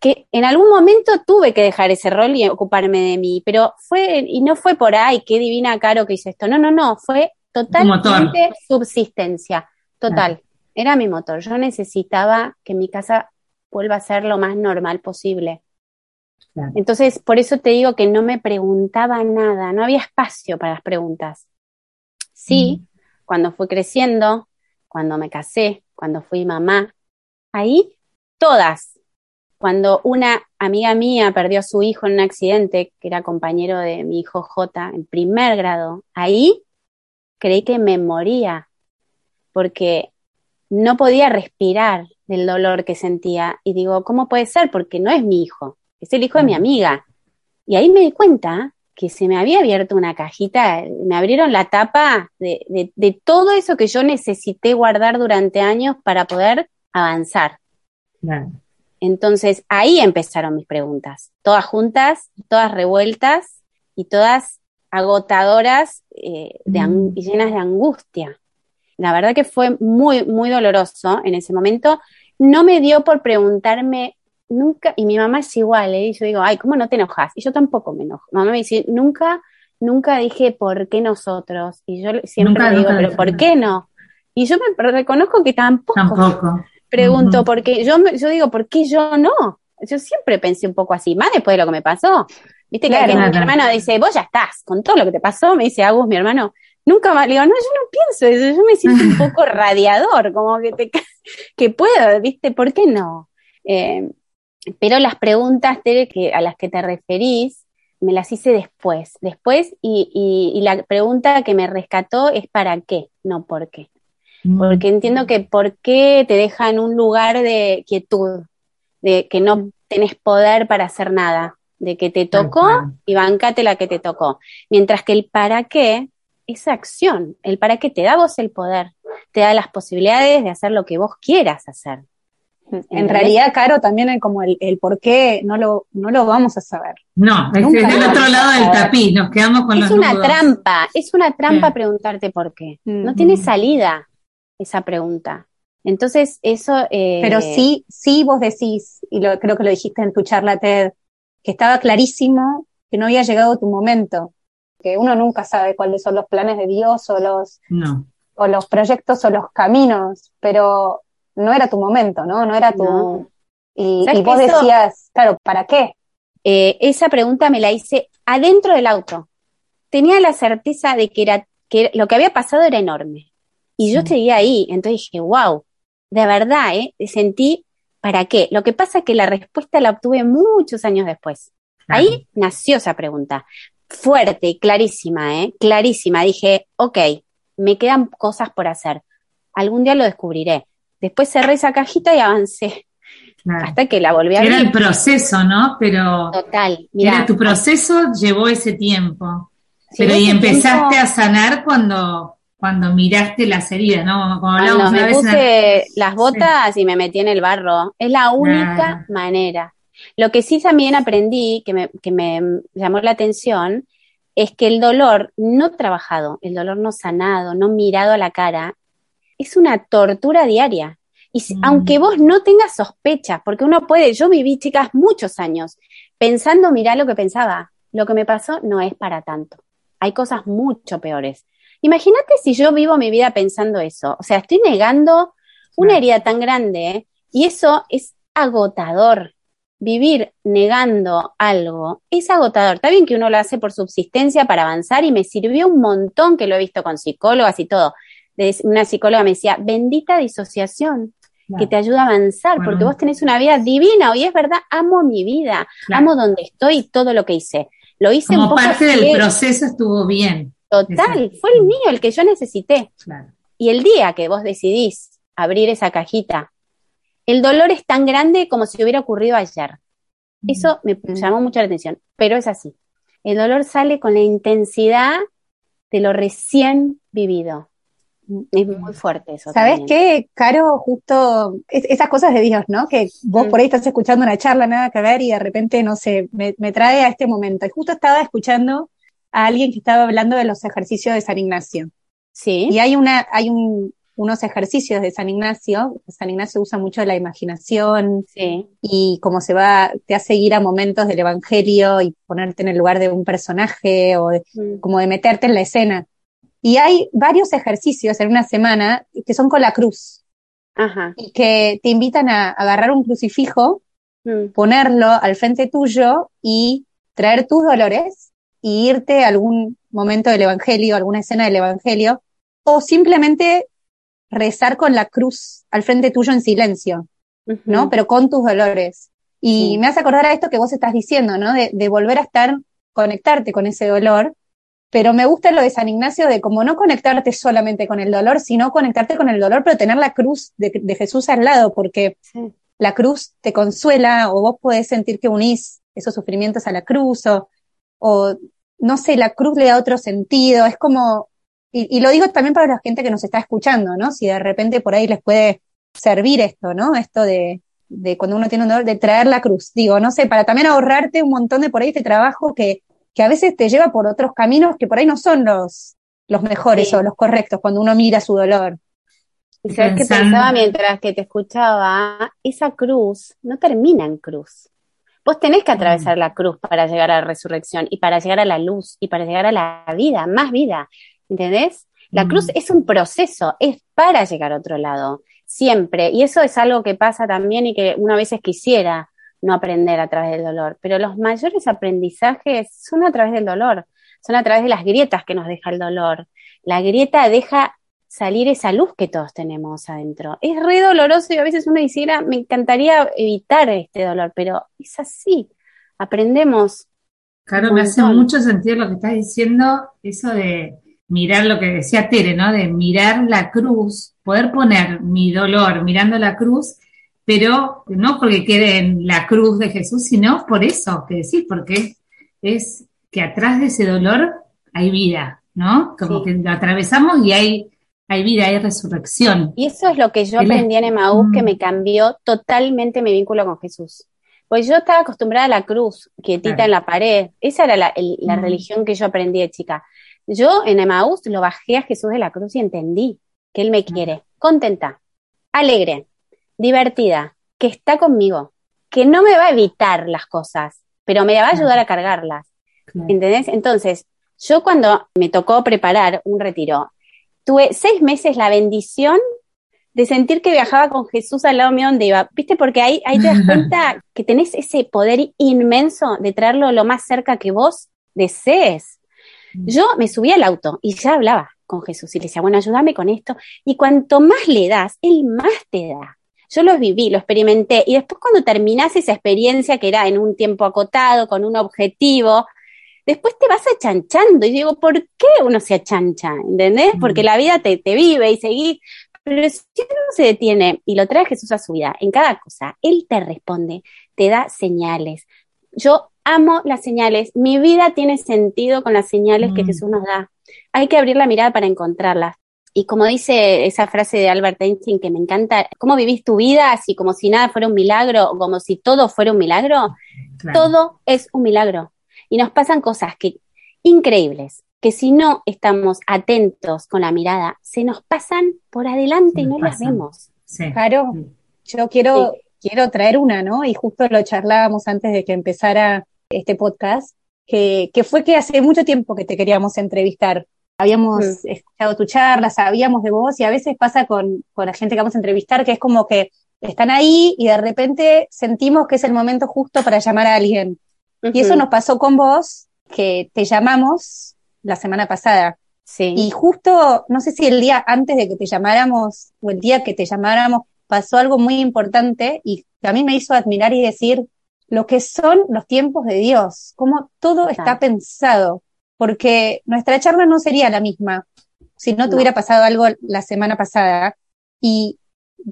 que en algún momento tuve que dejar ese rol y ocuparme de mí, pero fue, y no fue por ahí, qué divina Caro que hizo esto, no, no, no, fue totalmente subsistencia, total, era mi motor, yo necesitaba que mi casa vuelva a ser lo más normal posible. Entonces, por eso te digo que no me preguntaba nada, no había espacio para las preguntas. Sí, cuando fui creciendo, cuando me casé, cuando fui mamá, ahí todas cuando una amiga mía perdió a su hijo en un accidente, que era compañero de mi hijo J, en primer grado, ahí creí que me moría, porque no podía respirar del dolor que sentía. Y digo, ¿cómo puede ser? Porque no es mi hijo, es el hijo de mi amiga. Y ahí me di cuenta que se me había abierto una cajita, me abrieron la tapa de, de todo eso que yo necesité guardar durante años para poder avanzar. Claro. Entonces ahí empezaron mis preguntas, todas juntas, todas revueltas y todas agotadoras eh, mm. y llenas de angustia. La verdad que fue muy, muy doloroso en ese momento. No me dio por preguntarme nunca, y mi mamá es igual, ¿eh? y yo digo, ay, ¿cómo no te enojas? Y yo tampoco me enojo. Mamá me dice, nunca, nunca dije, ¿por qué nosotros? Y yo siempre digo, ¿pero por qué no? Y yo me reconozco que tampoco. Tampoco pregunto, porque yo, yo digo, ¿por qué yo no? Yo siempre pensé un poco así, más después de lo que me pasó. Viste que, mi hermano dice, vos ya estás, con todo lo que te pasó, me dice Agus, mi hermano, nunca más, le digo, no, yo no pienso eso, yo me siento un poco radiador, como que te, que puedo, viste, ¿por qué no? Eh, pero las preguntas que, a las que te referís, me las hice después, después, y, y, y la pregunta que me rescató es ¿para qué? No ¿por qué? Porque entiendo que por qué te deja en un lugar de quietud, de que no tenés poder para hacer nada, de que te tocó y bancate la que te tocó. Mientras que el para qué es acción, el para qué te da vos el poder, te da las posibilidades de hacer lo que vos quieras hacer. En realidad, Caro, también hay como el, por qué no lo, no lo vamos a saber. No, es, del otro lado del tapiz, nos quedamos con es una trampa, es una trampa preguntarte por qué. No tiene salida esa pregunta. Entonces, eso... Eh, Pero sí, sí vos decís, y lo, creo que lo dijiste en tu charla TED, que estaba clarísimo que no había llegado tu momento, que uno nunca sabe cuáles son los planes de Dios o los... No. o los proyectos o los caminos, pero no era tu momento, ¿no? No era tu... Y, vos decías, claro, ¿para qué? Eh, esa pregunta me la hice adentro del auto. Tenía la certeza de que, era, que lo que había pasado era enorme. Y yo seguía ahí, entonces dije, wow, de verdad, ¿eh? Sentí, ¿para qué? Lo que pasa es que la respuesta la obtuve muchos años después. Ahí nació esa pregunta. Fuerte y clarísima, ¿eh? Clarísima. Dije, ok, me quedan cosas por hacer. Algún día lo descubriré. Después cerré esa cajita y avancé. Hasta que la volví a Era el proceso, ¿no? Pero. Total. era tu proceso, llevó ese tiempo. Pero y empezaste a sanar cuando, cuando miraste las heridas, ¿no? Como me puse las botas y me metí en el barro. Es la única manera. Lo que sí también aprendí, que me, que me llamó la atención, es que el dolor no trabajado, el dolor no sanado, no mirado a la cara, es una tortura diaria. Y mm. aunque vos no tengas sospechas, porque uno puede, yo viví, chicas, muchos años pensando, mirá lo que pensaba, lo que me pasó no es para tanto. Hay cosas mucho peores. Imagínate si yo vivo mi vida pensando eso. O sea, estoy negando una herida tan grande y eso es agotador vivir negando algo es agotador. Está bien que uno lo hace por subsistencia para avanzar y me sirvió un montón que lo he visto con psicólogas y todo. Una psicóloga me decía, bendita disociación, que te ayuda a avanzar, porque vos tenés una vida divina y es verdad, amo mi vida, amo donde estoy y todo lo que hice. Lo hice Como parte del proceso estuvo bien. Total, fue el mío, el que yo necesité. Y el día que vos decidís abrir esa cajita el dolor es tan grande como si hubiera ocurrido ayer. Eso me llamó mucho la atención, pero es así. El dolor sale con la intensidad de lo recién vivido. Es muy fuerte eso. ¿Sabes qué, Caro? Justo esas cosas de Dios, ¿no? Que vos por ahí estás escuchando una charla, nada que ver, y de repente, no sé, me, me, trae a este momento. Y justo estaba escuchando a alguien que estaba hablando de los ejercicios de San Ignacio. Sí. Y hay una, hay un, unos ejercicios de San Ignacio. San Ignacio usa mucho la imaginación y como se va, te hace ir a momentos del Evangelio y ponerte en el lugar de un personaje o mm. como de meterte en la escena. Y hay varios ejercicios en una semana que son con la cruz. Ajá. Y que te invitan a agarrar un crucifijo, mm. ponerlo al frente tuyo y traer tus dolores y irte a algún momento del Evangelio, alguna escena del Evangelio, o simplemente rezar con la cruz al frente tuyo en silencio, ¿no? Pero con tus dolores. Y me hace acordar a esto que vos estás diciendo, ¿no? De, volver a estar, conectarte con ese dolor. Pero me gusta lo de San Ignacio de como no conectarte solamente con el dolor, sino conectarte con el dolor, pero tener la cruz de, Jesús al lado, porque la cruz te consuela o vos podés sentir que unís esos sufrimientos a la cruz o, o no sé, la cruz le da otro sentido. Es como y, lo digo también para la gente que nos está escuchando, ¿no? Si de repente por ahí les puede servir esto, ¿no? Esto de, de cuando uno tiene un dolor, de traer la cruz. Digo, no sé, para también ahorrarte un montón de por ahí este trabajo que, que a veces te lleva por otros caminos que por ahí no son los, los mejores o los correctos cuando uno mira su dolor. ¿Sabes qué pensaba mientras que te escuchaba? Esa cruz no termina en cruz. Vos tenés que atravesar la cruz para llegar a la resurrección y para llegar a la luz y para llegar a la vida, más vida. ¿entendés? La cruz es un proceso, es para llegar a otro lado, siempre. Y eso es algo que pasa también y que una veces quisiera no aprender a través del dolor. Pero los mayores aprendizajes son a través del dolor, son a través de las grietas que nos deja el dolor. La grieta deja salir esa luz que todos tenemos adentro. Es re doloroso y a veces uno quisiera, me encantaría evitar este dolor, pero es así. Aprendemos. Claro, me hace mucho sentido lo que estás diciendo, eso de mirar lo que decía Tere, ¿no? De mirar la cruz, poder poner mi dolor mirando la cruz, pero no porque quede en la cruz de Jesús, sino por eso que decís, porque es que atrás de ese dolor hay vida, ¿no? Como que lo atravesamos y hay, hay vida, hay resurrección. Y eso es lo que yo aprendí en Emaús, que mm. me cambió totalmente mi vínculo con Jesús. Pues yo estaba acostumbrada a la cruz, quietita en la pared. Esa era la, la mm. religión que yo aprendí de chica. Yo en Emaús lo bajé a Jesús de la cruz y entendí que Él me quiere, contenta, alegre, divertida, que está conmigo, que no me va a evitar las cosas, pero me va a ayudar a cargarlas. ¿Entendés? Entonces, yo cuando me tocó preparar un retiro, tuve seis meses la bendición de sentir que viajaba con Jesús al lado mío donde iba. ¿Viste? Porque ahí, ahí te das cuenta que tenés ese poder inmenso de traerlo lo más cerca que vos desees. Mm. Yo me subí al auto y ya hablaba con Jesús y le decía, bueno, ayúdame con esto. Y cuanto más le das, él más te da. Yo lo viví, lo experimenté. Y después cuando terminás esa experiencia que era en un tiempo acotado, con un objetivo, después te vas achanchando. Y digo, ¿por qué uno se achancha? ¿Entendés? Porque mm. la vida te, te vive y seguís. Pero si uno se detiene y lo trae Jesús a su vida, en cada cosa, Él te responde, te da señales. Yo amo las señales. Mi vida tiene sentido con las señales que mm. Jesús nos da. Hay que abrir la mirada para encontrarlas. Y como dice esa frase de Albert Einstein que me encanta, ¿cómo vivís tu vida así como si nada fuera un milagro o como si todo fuera un milagro? Todo es un milagro. Y nos pasan cosas que increíbles, que si no estamos atentos con la mirada, se nos pasan por adelante y no las vemos. Claro, yo quiero, quiero traer una, ¿no? Y justo lo charlábamos antes de que empezara este podcast, que, que fue que hace mucho tiempo que te queríamos entrevistar habíamos mm. escuchado tu charla, sabíamos de vos y a veces pasa con, con la gente que vamos a entrevistar que es como que están ahí y de repente sentimos que es el momento justo para llamar a alguien. Y eso nos pasó con vos, que te llamamos la semana pasada. Sí. Y justo, no sé si el día antes de que te llamáramos o el día que te llamáramos, pasó algo muy importante y que a mí me hizo admirar y decir lo que son los tiempos de Dios, cómo todo está pensado porque nuestra charla no sería la misma si no, te hubiera pasado algo la semana pasada. Y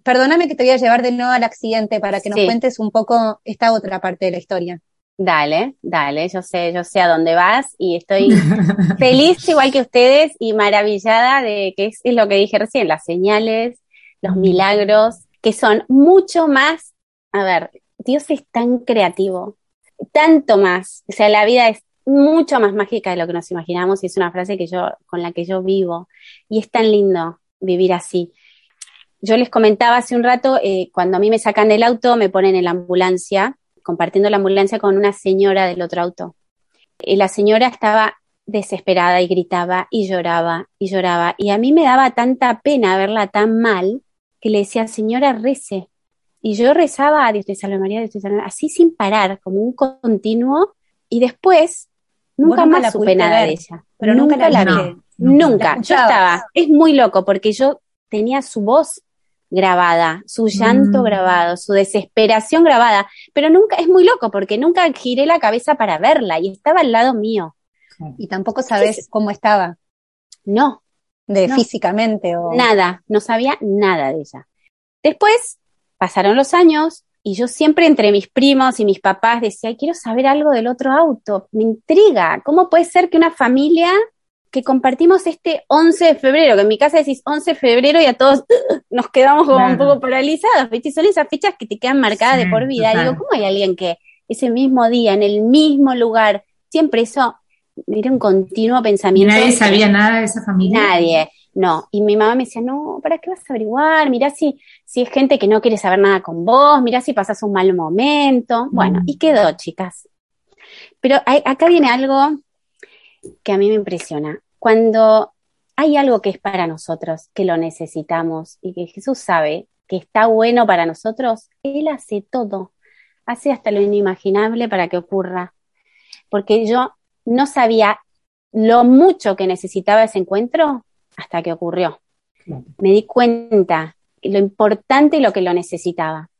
perdóname que te voy a llevar de nuevo al accidente para que nos cuentes un poco esta otra parte de la historia. Dale, dale, yo sé, yo sé a dónde vas y estoy feliz igual que ustedes y maravillada de que es, es lo que dije recién, las señales, los milagros, que son mucho más, a ver, Dios es tan creativo, tanto más, o sea, la vida es mucho más mágica de lo que nos imaginamos y es una frase que yo, con la que yo vivo y es tan lindo vivir así. Yo les comentaba hace un rato, eh, cuando a mí me sacan del auto, me ponen en la ambulancia, compartiendo la ambulancia con una señora del otro auto. Y la señora estaba desesperada y gritaba y lloraba y lloraba. Y a mí me daba tanta pena verla tan mal que le decía, señora, rece. Y yo rezaba a Dios te salve María, Dios te salve, así sin parar, como un continuo. Y después Nunca más supe nada de ella. Pero nunca, la vi. nunca. Yo estaba. Es muy loco porque yo tenía su voz grabada, su llanto mm. grabado, su desesperación grabada, pero nunca, es muy loco porque nunca giré la cabeza para verla y estaba al lado mío. Y tampoco sabes cómo estaba. No. De físicamente o. Nada, no sabía nada de ella. Después pasaron los años, y yo siempre entre mis primos y mis papás decía, quiero saber algo del otro auto, me intriga, ¿cómo puede ser que una familia que compartimos este 11 de febrero, que en mi casa decís 11 de febrero y a todos nos quedamos como un poco paralizados, ¿viste? son esas fechas que te quedan marcadas de por vida. Digo, ¿cómo hay alguien que ese mismo día, en el mismo lugar, siempre eso, era un continuo pensamiento. ¿Nadie sabía nada de esa familia? Nadie. No, y mi mamá me decía, no, ¿para qué vas a averiguar? Mirá si, si es gente que no quiere saber nada con vos, mirá si pasas un mal momento. Bueno, mm. y quedó, chicas. Pero acá viene algo que a mí me impresiona. Cuando hay algo que es para nosotros, que lo necesitamos y que Jesús sabe que está bueno para nosotros, Él hace todo, hace hasta lo inimaginable para que ocurra. Porque yo no sabía lo mucho que necesitaba ese encuentro hasta que ocurrió. Me di cuenta lo importante y lo que lo necesitaba.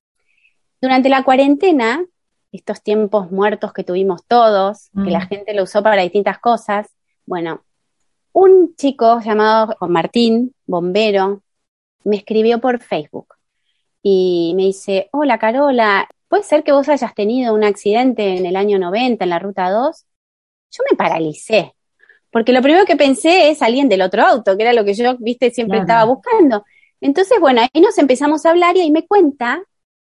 Durante la cuarentena, estos tiempos muertos que tuvimos todos, que la mm. gente lo usó para distintas cosas, bueno, un chico llamado Martín, bombero, me escribió por Facebook y me dice, hola Carola, ¿puede ser que vos hayas tenido un accidente en el año 90 en la ruta 2? Yo me paralicé, porque lo primero que pensé es alguien del otro auto, que era lo que yo, viste, siempre estaba buscando. Entonces, bueno, ahí nos empezamos a hablar y ahí me cuenta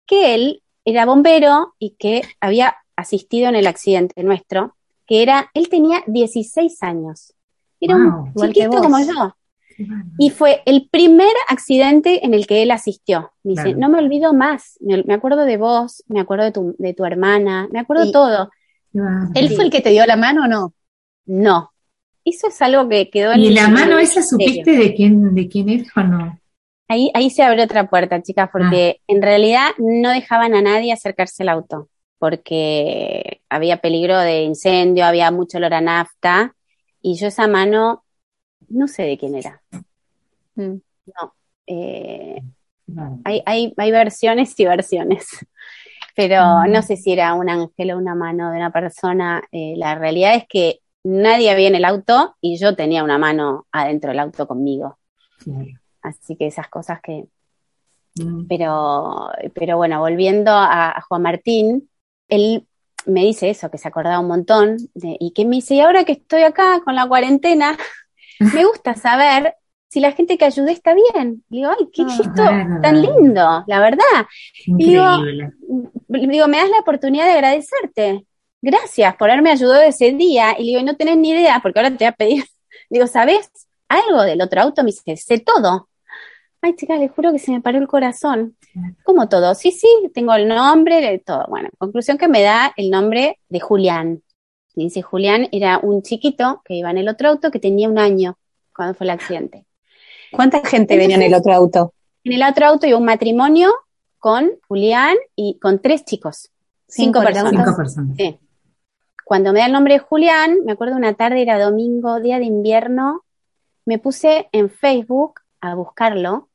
que él era bombero y que había asistido en el accidente nuestro, que era, él tenía 16 años. Era un chiquito como yo. Y fue el primer accidente en el que él asistió. Me dice, no me olvido más, me, acuerdo de vos, me acuerdo de tu, de tu hermana, me acuerdo de todo. ¿Él fue el que te dio la mano o no? No, eso es algo que quedó en ¿Y la mano esa supiste de quién, de quién es o no? Ahí, ahí se abre otra puerta, chicas, porque ah. en realidad no dejaban a nadie acercarse al auto, porque había peligro de incendio, había mucho olor a nafta, y yo esa mano no sé de quién era. Mm. No. Eh, hay, hay, hay versiones y versiones pero no sé si era un ángel o una mano de una persona. Eh, la realidad es que nadie había en el auto y yo tenía una mano adentro del auto conmigo. Así que esas cosas que... Mm. Pero, pero bueno, volviendo a, Juan Martín, él me dice eso, que se acordaba un montón, y que me dice, y ahora que estoy acá con la cuarentena, me gusta saber si la gente que ayudé está bien. digo, ay, qué ah, tan lindo, la verdad. digo, digo, me das la oportunidad de agradecerte. Gracias por haberme ayudado ese día. Y digo, no tenés ni idea, porque ahora te voy a pedir. Digo, ¿sabes algo del otro auto? Me dice, sé todo. Ay, chicas, les juro que se me paró el corazón. ¿Cómo todo? Sí, sí, tengo el nombre, de todo. Bueno, conclusión que me da el nombre de Julián. dice, Julián era un chiquito que iba en el otro auto que tenía un año cuando fue el accidente. ¿Cuánta gente venía en el otro auto? En el otro auto iba un matrimonio con Julián y con tres chicos. Cinco, personas. Cinco personas. Sí. Cuando me da el nombre de Julián, me acuerdo una tarde, era domingo, día de invierno, me puse en Facebook a buscarlo.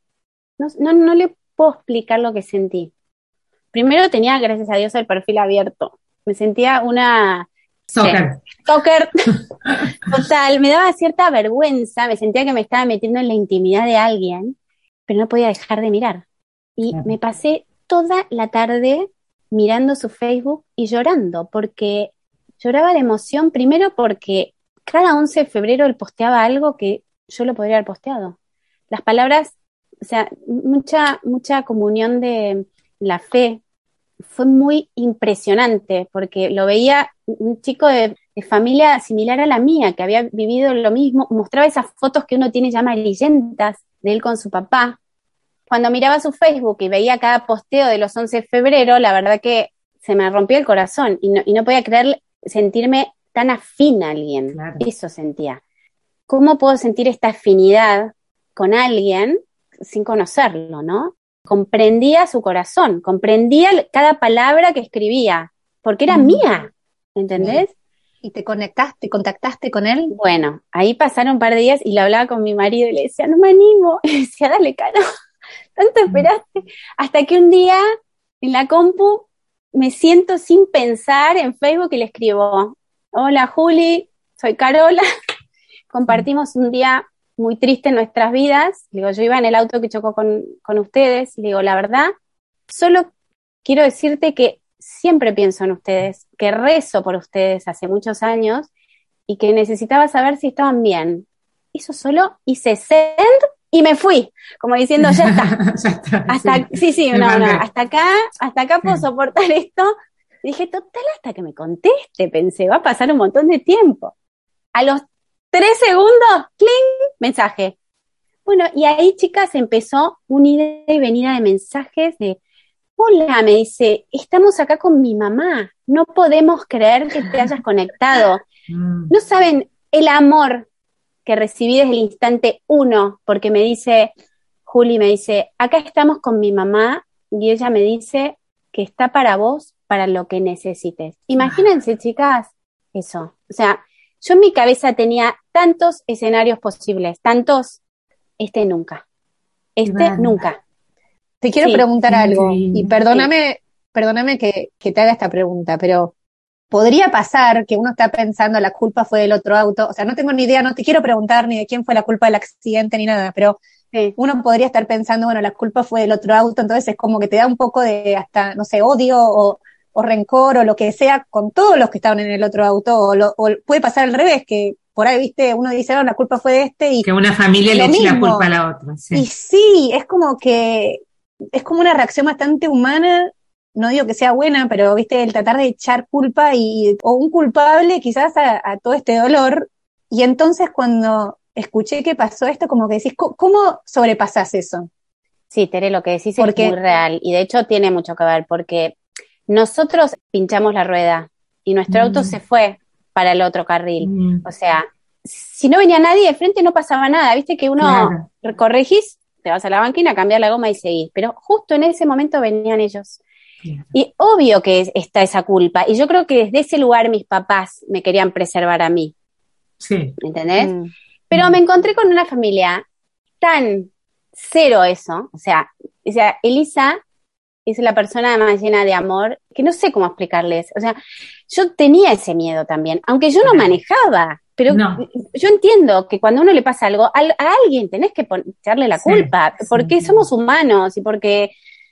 No, no, no le puedo explicar lo que sentí. Primero tenía, gracias a Dios, el perfil abierto. Me sentía una Soccer. Soccer. Total, me daba cierta vergüenza, me sentía que me estaba metiendo en la intimidad de alguien, pero no podía dejar de mirar. Y me pasé toda la tarde mirando su Facebook y llorando, porque lloraba de emoción, primero porque cada 11 de febrero él posteaba algo que yo lo podría haber posteado. Las palabras, o sea, mucha, mucha comunión de la fe, fue muy impresionante porque lo veía un chico de, familia similar a la mía, que había vivido lo mismo, mostraba esas fotos que uno tiene ya amarillentas de él con su papá. Cuando miraba su Facebook y veía cada posteo de los 11 de febrero, la verdad que se me rompió el corazón y no, y no podía creer sentirme tan afín a alguien. Eso sentía. ¿Cómo puedo sentir esta afinidad con alguien sin conocerlo, no? comprendía su corazón, comprendía cada palabra que escribía, porque era mía, ¿entendés? ¿Y te conectaste, contactaste con él? Bueno, ahí pasaron un par de días y lo hablaba con mi marido y le decía, no me animo, y decía, dale, caro, tanto esperaste, hasta que un día en la compu me siento sin pensar en Facebook y le escribo, hola Juli, soy Carola, compartimos un día muy triste en nuestras vidas. digo, yo iba en el auto que chocó con, con ustedes. digo, la verdad, solo quiero decirte que siempre pienso en ustedes, que rezo por ustedes hace muchos años y que necesitaba saber si estaban bien. Eso solo hice send y me fui, como diciendo, ya está. hasta, sí, sí, no, no, hasta acá, hasta acá puedo soportar esto. dije, total, hasta que me conteste, pensé, va a pasar un montón de tiempo. A los tres segundos, ¡cling! Mensaje. Bueno, y ahí, chicas, empezó una ida y venida de mensajes de, hola, me dice, estamos acá con mi mamá, no podemos creer que te hayas conectado. Mm. No saben el amor que recibí desde el instante uno, porque me dice, Juli me dice, acá estamos con mi mamá y ella me dice que está para vos, para lo que necesites. Imagínense, chicas, eso. O sea, yo en mi cabeza tenía tantos escenarios posibles, tantos, este nunca, este nunca. Te quiero preguntar algo, y perdóname, perdóname que, que te haga esta pregunta, pero podría pasar que uno está pensando la culpa fue del otro auto, o sea, no tengo ni idea, no te quiero preguntar ni de quién fue la culpa del accidente ni nada, pero uno podría estar pensando, bueno, la culpa fue del otro auto, entonces es como que te da un poco de hasta, no sé, odio o, o rencor o lo que sea con todos los que estaban en el otro auto, o, puede pasar al revés, que por ahí, viste, uno dice, no, la culpa fue de este y... Que una familia le eche la culpa a la otra. Y sí, es como que, es como una reacción bastante humana, no digo que sea buena, pero viste, el tratar de echar culpa y, o un culpable quizás a, todo este dolor, y entonces cuando escuché que pasó esto, como que decís, ¿cómo, sobrepasas eso? Sí, Tere, lo que decís es muy real y de hecho tiene mucho que ver porque nosotros pinchamos la rueda y nuestro auto mm. se fue para el otro carril. Mm. O sea, si no venía nadie de frente no pasaba nada, viste que uno corregís, te vas a la banquina, cambiar la goma y seguís, pero justo en ese momento venían ellos. Y obvio que está esa culpa, y yo creo que desde ese lugar mis papás me querían preservar a mí. Sí. ¿Entendés? Mm. Pero me encontré con una familia tan cero eso, o sea, o sea, Elisa es la persona más llena de amor, que no sé cómo explicarles. O sea, yo tenía ese miedo también, aunque yo no manejaba, pero yo entiendo que cuando a uno le pasa algo, a, alguien tenés que echarle la culpa, porque somos humanos y porque,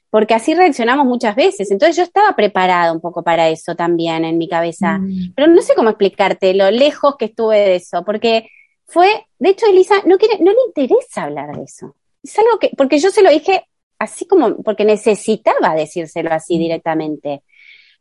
porque así reaccionamos muchas veces. Entonces yo estaba preparada un poco para eso también en mi cabeza, mm. pero no sé cómo explicarte lo lejos que estuve de eso, porque fue, de hecho, Elisa no quiere, no le interesa hablar de eso. Es algo que, porque yo se lo dije así como, porque necesitaba decírselo así mm. directamente.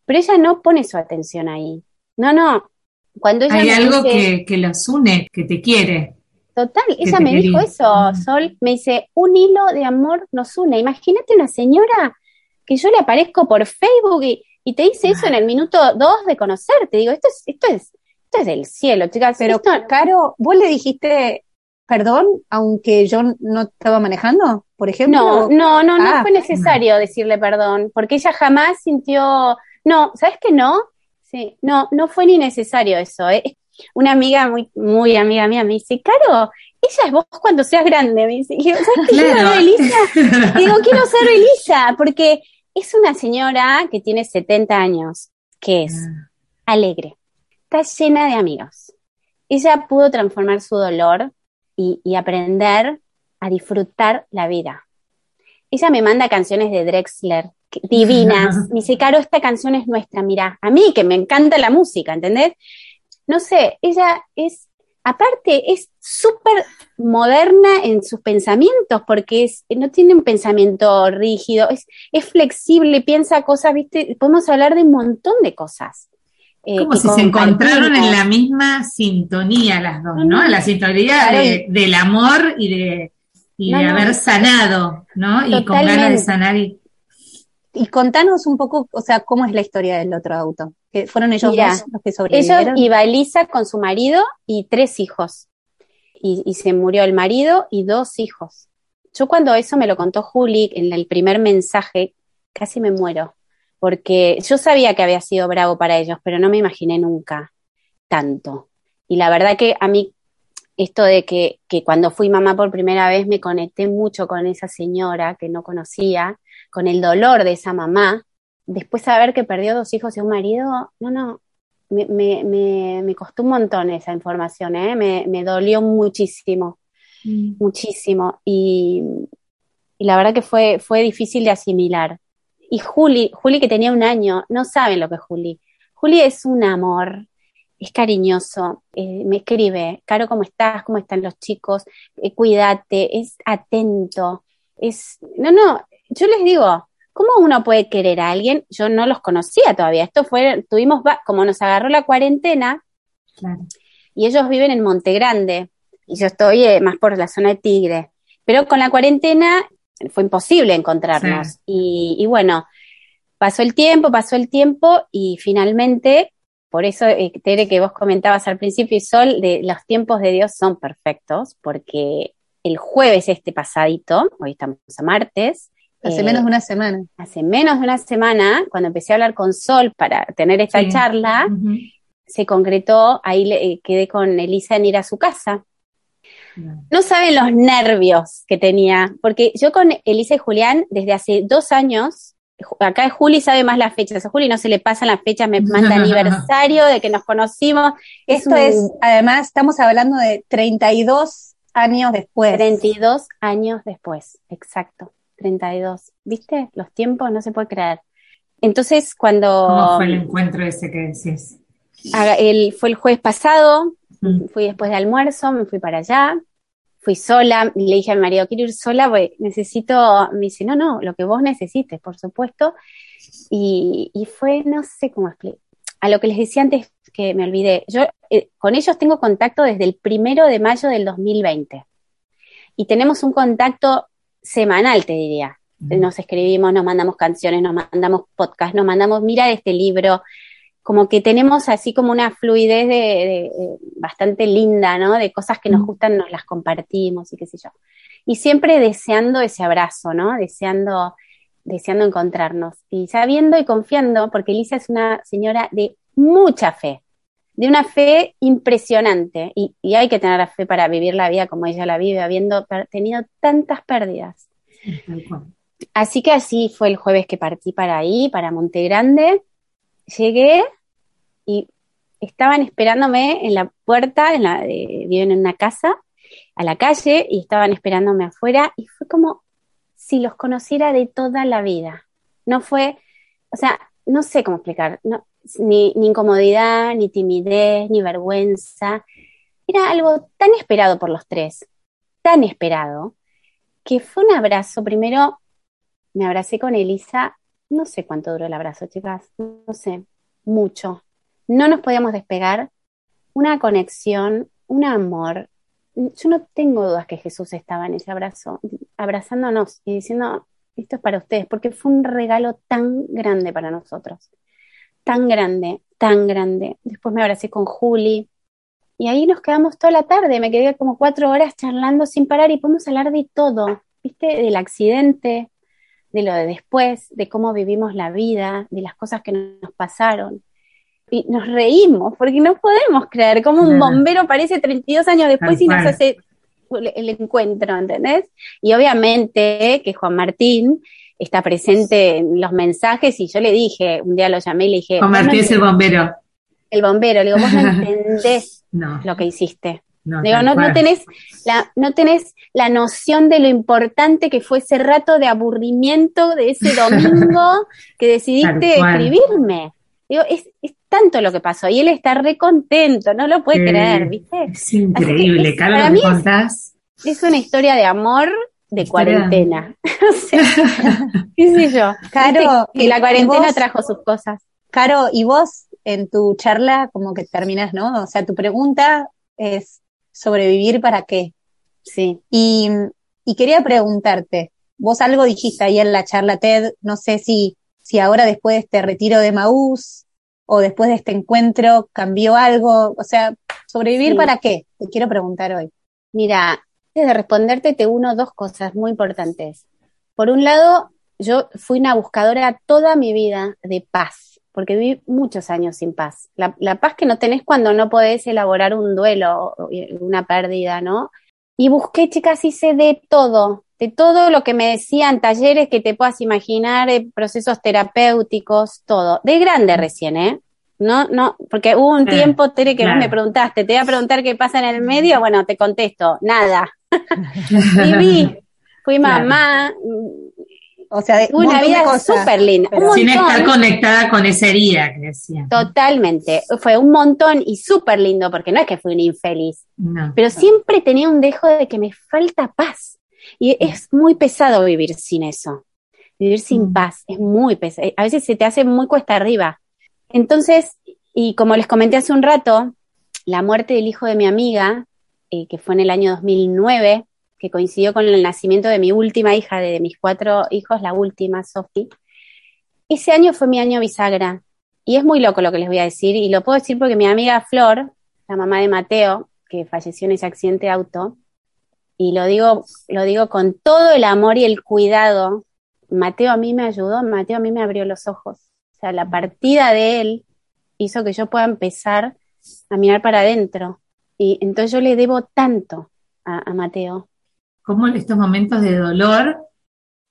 Pero ella no pone su atención ahí. No, no. Cuando ella Hay algo que, que los une, que te quiere. Total, ella me dijo eso, mm. Sol, me dice, un hilo de amor nos une. Imagínate una señora que yo le aparezco por Facebook y, te dice eso en el minuto dos de conocerte. Digo, esto es, esto es, esto es del cielo, chicas. Pero, Caro, vos le dijiste perdón, aunque yo no estaba manejando, por ejemplo? No, no, no, no ah, fue necesario decirle perdón, porque ella jamás sintió, no, ¿sabes qué no? Sí, no, no fue ni necesario eso. ¿eh? Una amiga muy, muy amiga mía me dice, Caro, ella es vos cuando seas grande, me dice. Y digo, ¿sabes qué claro. Elisa? digo, quiero ser Elisa, porque es una señora que tiene 70 años, que es ah. alegre, está llena de amigos. Ella pudo transformar su dolor y, aprender a disfrutar la vida. Ella me manda canciones de Drexler, divinas. Me dice, Caro, esta canción es nuestra, mira, a mí que me encanta la música, ¿entendés? No sé, ella es, aparte, es súper moderna en sus pensamientos, porque es, no tiene un pensamiento rígido, es, es flexible, piensa cosas, ¿viste? Podemos hablar de un montón de cosas. Eh, Como si se encontraron en la misma sintonía las dos, ¿no? La sintonía del amor y de, y de haber sanado, ¿no? Y con ganas de sanar. Y... y contanos un poco, o sea, cómo es la historia del otro auto. Que fueron ellos dos los que sobrevivieron. Ellos iba Elisa con su marido y tres hijos. Y, y se murió el marido y dos hijos. Yo cuando eso me lo contó Juli en el primer mensaje, casi me muero porque yo sabía que había sido bravo para ellos, pero no me imaginé nunca tanto. Y la verdad que a mí, esto de que, que cuando fui mamá por primera vez me conecté mucho con esa señora que no conocía, con el dolor de esa mamá, después saber que perdió dos hijos y un marido, no, no, me, me, me, costó un montón esa información, ¿eh? me, dolió muchísimo, mm. muchísimo. Y, y, la verdad que fue, fue difícil de asimilar. Y Juli, Juli que tenía un año, no saben lo que es Juli. Juli es un amor, es cariñoso, eh, me escribe, Caro, ¿cómo estás? ¿Cómo están los chicos? Eh, cuídate, es atento, es... No, no, yo les digo, ¿cómo uno puede querer a alguien? Yo no los conocía todavía, esto fue, tuvimos, como nos agarró la cuarentena, y ellos viven en Monte Grande, y yo estoy eh, más por la zona de Tigre, pero con la cuarentena fue imposible encontrarnos. Y, bueno, pasó el tiempo, pasó el tiempo y finalmente, por eso, eh, Tere, que vos comentabas al principio, y Sol, de los tiempos de Dios son perfectos, porque el jueves este pasadito, hoy estamos a martes, Hace menos de una semana. Hace menos de una semana, cuando empecé a hablar con Sol para tener esta charla, se concretó, ahí eh, quedé con Elisa en ir a su casa. No saben los nervios que tenía, porque yo con Elisa y Julián desde hace dos años, acá Juli sabe más las fechas, a Juli no se le pasan las fechas, me manda aniversario de que nos conocimos. Esto es, además, estamos hablando de 32 años después. 32 años después, exacto, 32. ¿Viste? Los tiempos no se puede creer. Entonces, cuando... ¿Cómo fue el encuentro ese que decís? El, fue el jueves pasado, Fui después de almuerzo, me fui para allá, fui sola, le dije a mi marido, quiero ir sola, necesito, me dice, no, no, lo que vos necesites, por supuesto. Y, fue, no sé cómo explicar, a lo que les decía antes que me olvidé, yo eh, con ellos tengo contacto desde el primero de mayo del 2020 y tenemos un contacto semanal, te diría. Nos escribimos, nos mandamos canciones, nos mandamos podcasts, nos mandamos, mira este libro, como que tenemos así como una fluidez de, bastante linda, ¿no? De cosas que nos gustan, nos las compartimos y qué sé yo. Y siempre deseando ese abrazo, ¿no? Deseando, deseando encontrarnos. Y sabiendo y confiando, porque Elisa es una señora de mucha fe, de una fe impresionante. Y, y hay que tener fe para vivir la vida como ella la vive, habiendo tenido tantas pérdidas. Así que así fue el jueves que partí para ahí, para Monte Grande. Llegué y estaban esperándome en la puerta, en la, viven en una casa, a la calle, y estaban esperándome afuera, y fue como si los conociera de toda la vida. No fue, o sea, no sé cómo explicar, ni, ni incomodidad, ni timidez, ni vergüenza. Era algo tan esperado por los tres, tan esperado, que fue un abrazo. Primero me abracé con Elisa, no sé cuánto duró el abrazo, chicas, no sé, mucho, no nos podíamos despegar, una conexión, un amor. Yo no tengo dudas que Jesús estaba en ese abrazo, abrazándonos y diciendo, esto es para ustedes, porque fue un regalo tan grande para nosotros, tan grande, tan grande. Después me abracé con Juli y ahí nos quedamos toda la tarde, me quedé como cuatro horas charlando sin parar y podemos hablar de todo, ¿viste? Del accidente, de lo de después, de cómo vivimos la vida, de las cosas que nos pasaron y nos reímos, porque no podemos creer cómo un bombero aparece 32 años después y nos hace el encuentro, ¿entendés? Y obviamente que Juan Martín está presente en los mensajes y yo le dije, un día lo llamé y le dije... Juan Martín es el bombero. El bombero, le digo, vos no entendés lo que hiciste. No, digo, no, no, tenés la, no tenés la noción de lo importante que fue ese rato de aburrimiento de ese domingo que decidiste escribirme. Digo, es, es, tanto lo que pasó y él está re contento, no lo puede creer, ¿viste? Es increíble, es, para mí Es, una historia de amor de cuarentena. ¿Qué sé yo? Caro, y la cuarentena trajo sus cosas. Caro, y vos en tu charla como que terminas, ¿no? O sea, tu pregunta es sobrevivir para qué. Sí. Y, y quería preguntarte, vos algo dijiste ahí en la charla TED, no sé si si ahora después de este retiro de Maús o después de este encuentro cambió algo, o sea, sobrevivir para qué, te quiero preguntar hoy. Mira, antes de responderte te uno dos cosas muy importantes. Por un lado, yo fui una buscadora toda mi vida de paz, porque viví muchos años sin paz. La, la paz que no tenés cuando no podés elaborar un duelo, una pérdida, ¿no? Y busqué, chicas, hice de todo, de todo lo que me decían, talleres que te puedas imaginar, eh, procesos terapéuticos, todo. De grande recién, ¿eh? No, no, porque hubo un tiempo, Tere, que vos me preguntaste, te voy a preguntar qué pasa en el medio, bueno, te contesto, nada. Viví, fui mamá, o sea, de una vida súper linda. Sin estar conectada con esa herida que decía. Totalmente. Fue un montón y súper lindo, porque no es que fui un infeliz. pero siempre tenía un dejo de que me falta paz. Y es muy pesado vivir sin eso. Vivir sin mm. paz es muy pesado. A veces se te hace muy cuesta arriba. Entonces, y como les comenté hace un rato, la muerte del hijo de mi amiga, eh, que fue en el año 2009, que coincidió con el nacimiento de mi última hija, de, mis cuatro hijos, la última, Sophie. Ese año fue mi año bisagra. Y es muy loco lo que les voy a decir, y lo puedo decir porque mi amiga Flor, la mamá de Mateo, que falleció en ese accidente de auto, y lo digo, lo digo con todo el amor y el cuidado, Mateo a mí me ayudó, Mateo a mí me abrió los ojos. O sea, la partida de él hizo que yo pueda empezar a mirar para adentro. Y entonces yo le debo tanto a Mateo cómo estos momentos de dolor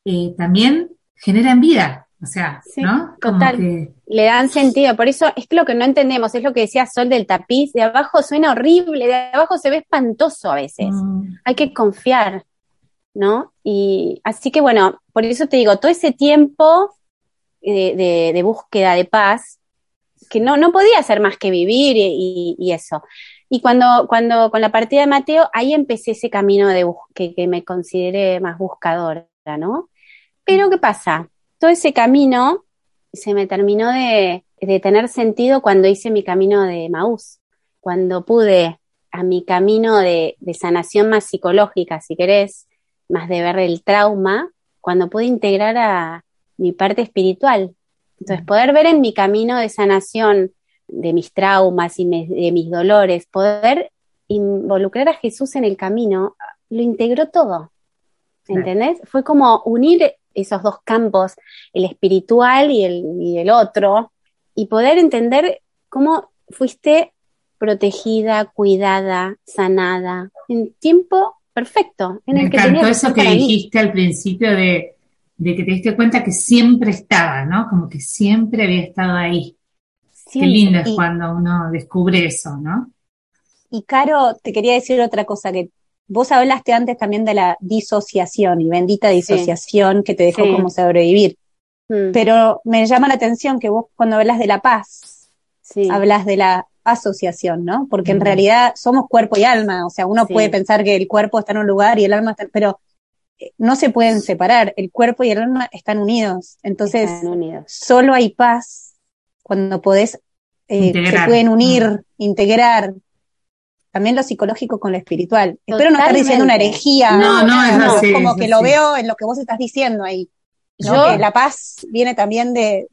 eh, también generan vida. O sea, ¿no? total. Le dan sentido. Por eso es lo que no entendemos, es lo que decía Sol del tapiz. De abajo suena horrible, de abajo se ve espantoso a veces. Mm. Hay que confiar, ¿no? Y así que bueno, por eso te digo, todo ese tiempo de, búsqueda de paz, que no, no podía ser más que vivir y eso. Y cuando, cuando con la partida de Mateo, ahí empecé ese camino de que, que me consideré más buscadora, ¿no? Pero ¿qué pasa? Todo ese camino se me terminó de, de tener sentido cuando hice mi camino de Maús, cuando pude a mi camino de, de, sanación más psicológica, si querés, más de ver el trauma, cuando pude integrar a mi parte espiritual. Entonces, poder ver en mi camino de sanación de mis traumas y de mis dolores, poder involucrar a Jesús en el camino, lo integró todo. ¿Entendés? Fue como unir esos dos campos, el espiritual y el, y el otro, y poder entender cómo fuiste protegida, cuidada, sanada, en tiempo perfecto. En Me el que encantó eso que dijiste al principio de, de, que te diste cuenta que siempre estaba, ¿no? Como que siempre había estado ahí. Qué lindo es cuando uno descubre eso, ¿no? Y Caro, te quería decir otra cosa, que vos hablaste antes también de la disociación y bendita disociación que te dejó como sobrevivir. Mm. Pero me llama la atención que vos cuando hablas de la paz, hablas de la asociación, ¿no? Porque en realidad somos cuerpo y alma, o sea, uno puede pensar que el cuerpo está en un lugar y el alma está, pero eh, no se pueden separar, el cuerpo y el alma están unidos, entonces solo hay paz cuando podés, eh, se pueden unir, integrar, también lo psicológico con lo espiritual. Espero no estar diciendo una herejía, no, no, es como que lo veo en lo que vos estás diciendo ahí. Yo, la paz viene también de,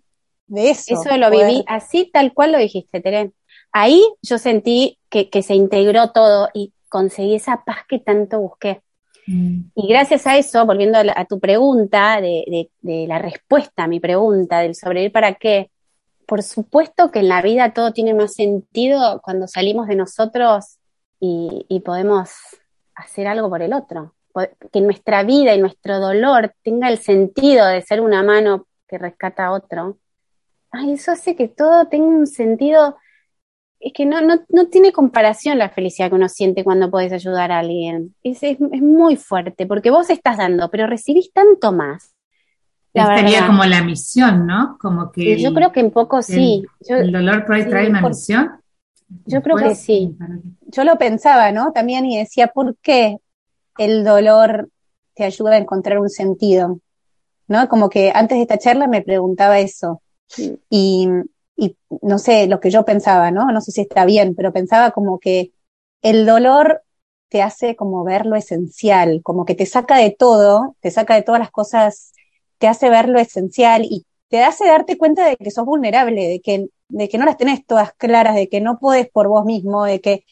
de eso. Eso lo viví así tal cual lo dijiste, Terén ahí yo sentí que, se integró todo y conseguí esa paz que tanto busqué. Mm. Y gracias a eso, volviendo a, tu pregunta, de, la respuesta a mi pregunta, del sobrevivir para qué, por supuesto que en la vida todo tiene más sentido cuando salimos de nosotros y, y podemos hacer algo por el otro. Que nuestra vida y nuestro dolor tenga el sentido de ser una mano que rescata a otro. Ay, eso hace que todo tenga un sentido es que no, no, no, tiene comparación la felicidad que uno siente cuando puedes ayudar a alguien. Es, es, muy fuerte, porque vos estás dando, pero recibís tanto más. La Sería como la misión, ¿no? Como que. yo creo que en poco sí. el dolor por ahí trae una misión. Yo creo que sí. Yo lo pensaba, ¿no? También y decía, ¿por qué el dolor te ayuda a encontrar un sentido? ¿No? Como que antes de esta charla me preguntaba eso. Y, y no sé, lo que yo pensaba, ¿no? No sé si está bien, pero pensaba como que el dolor te hace como ver lo esencial, como que te saca de todo, te saca de todas las cosas, te hace ver lo esencial y te hace darte cuenta de que sos vulnerable, de que, de que no las tenés todas claras, de que no podés por vos mismo, de que,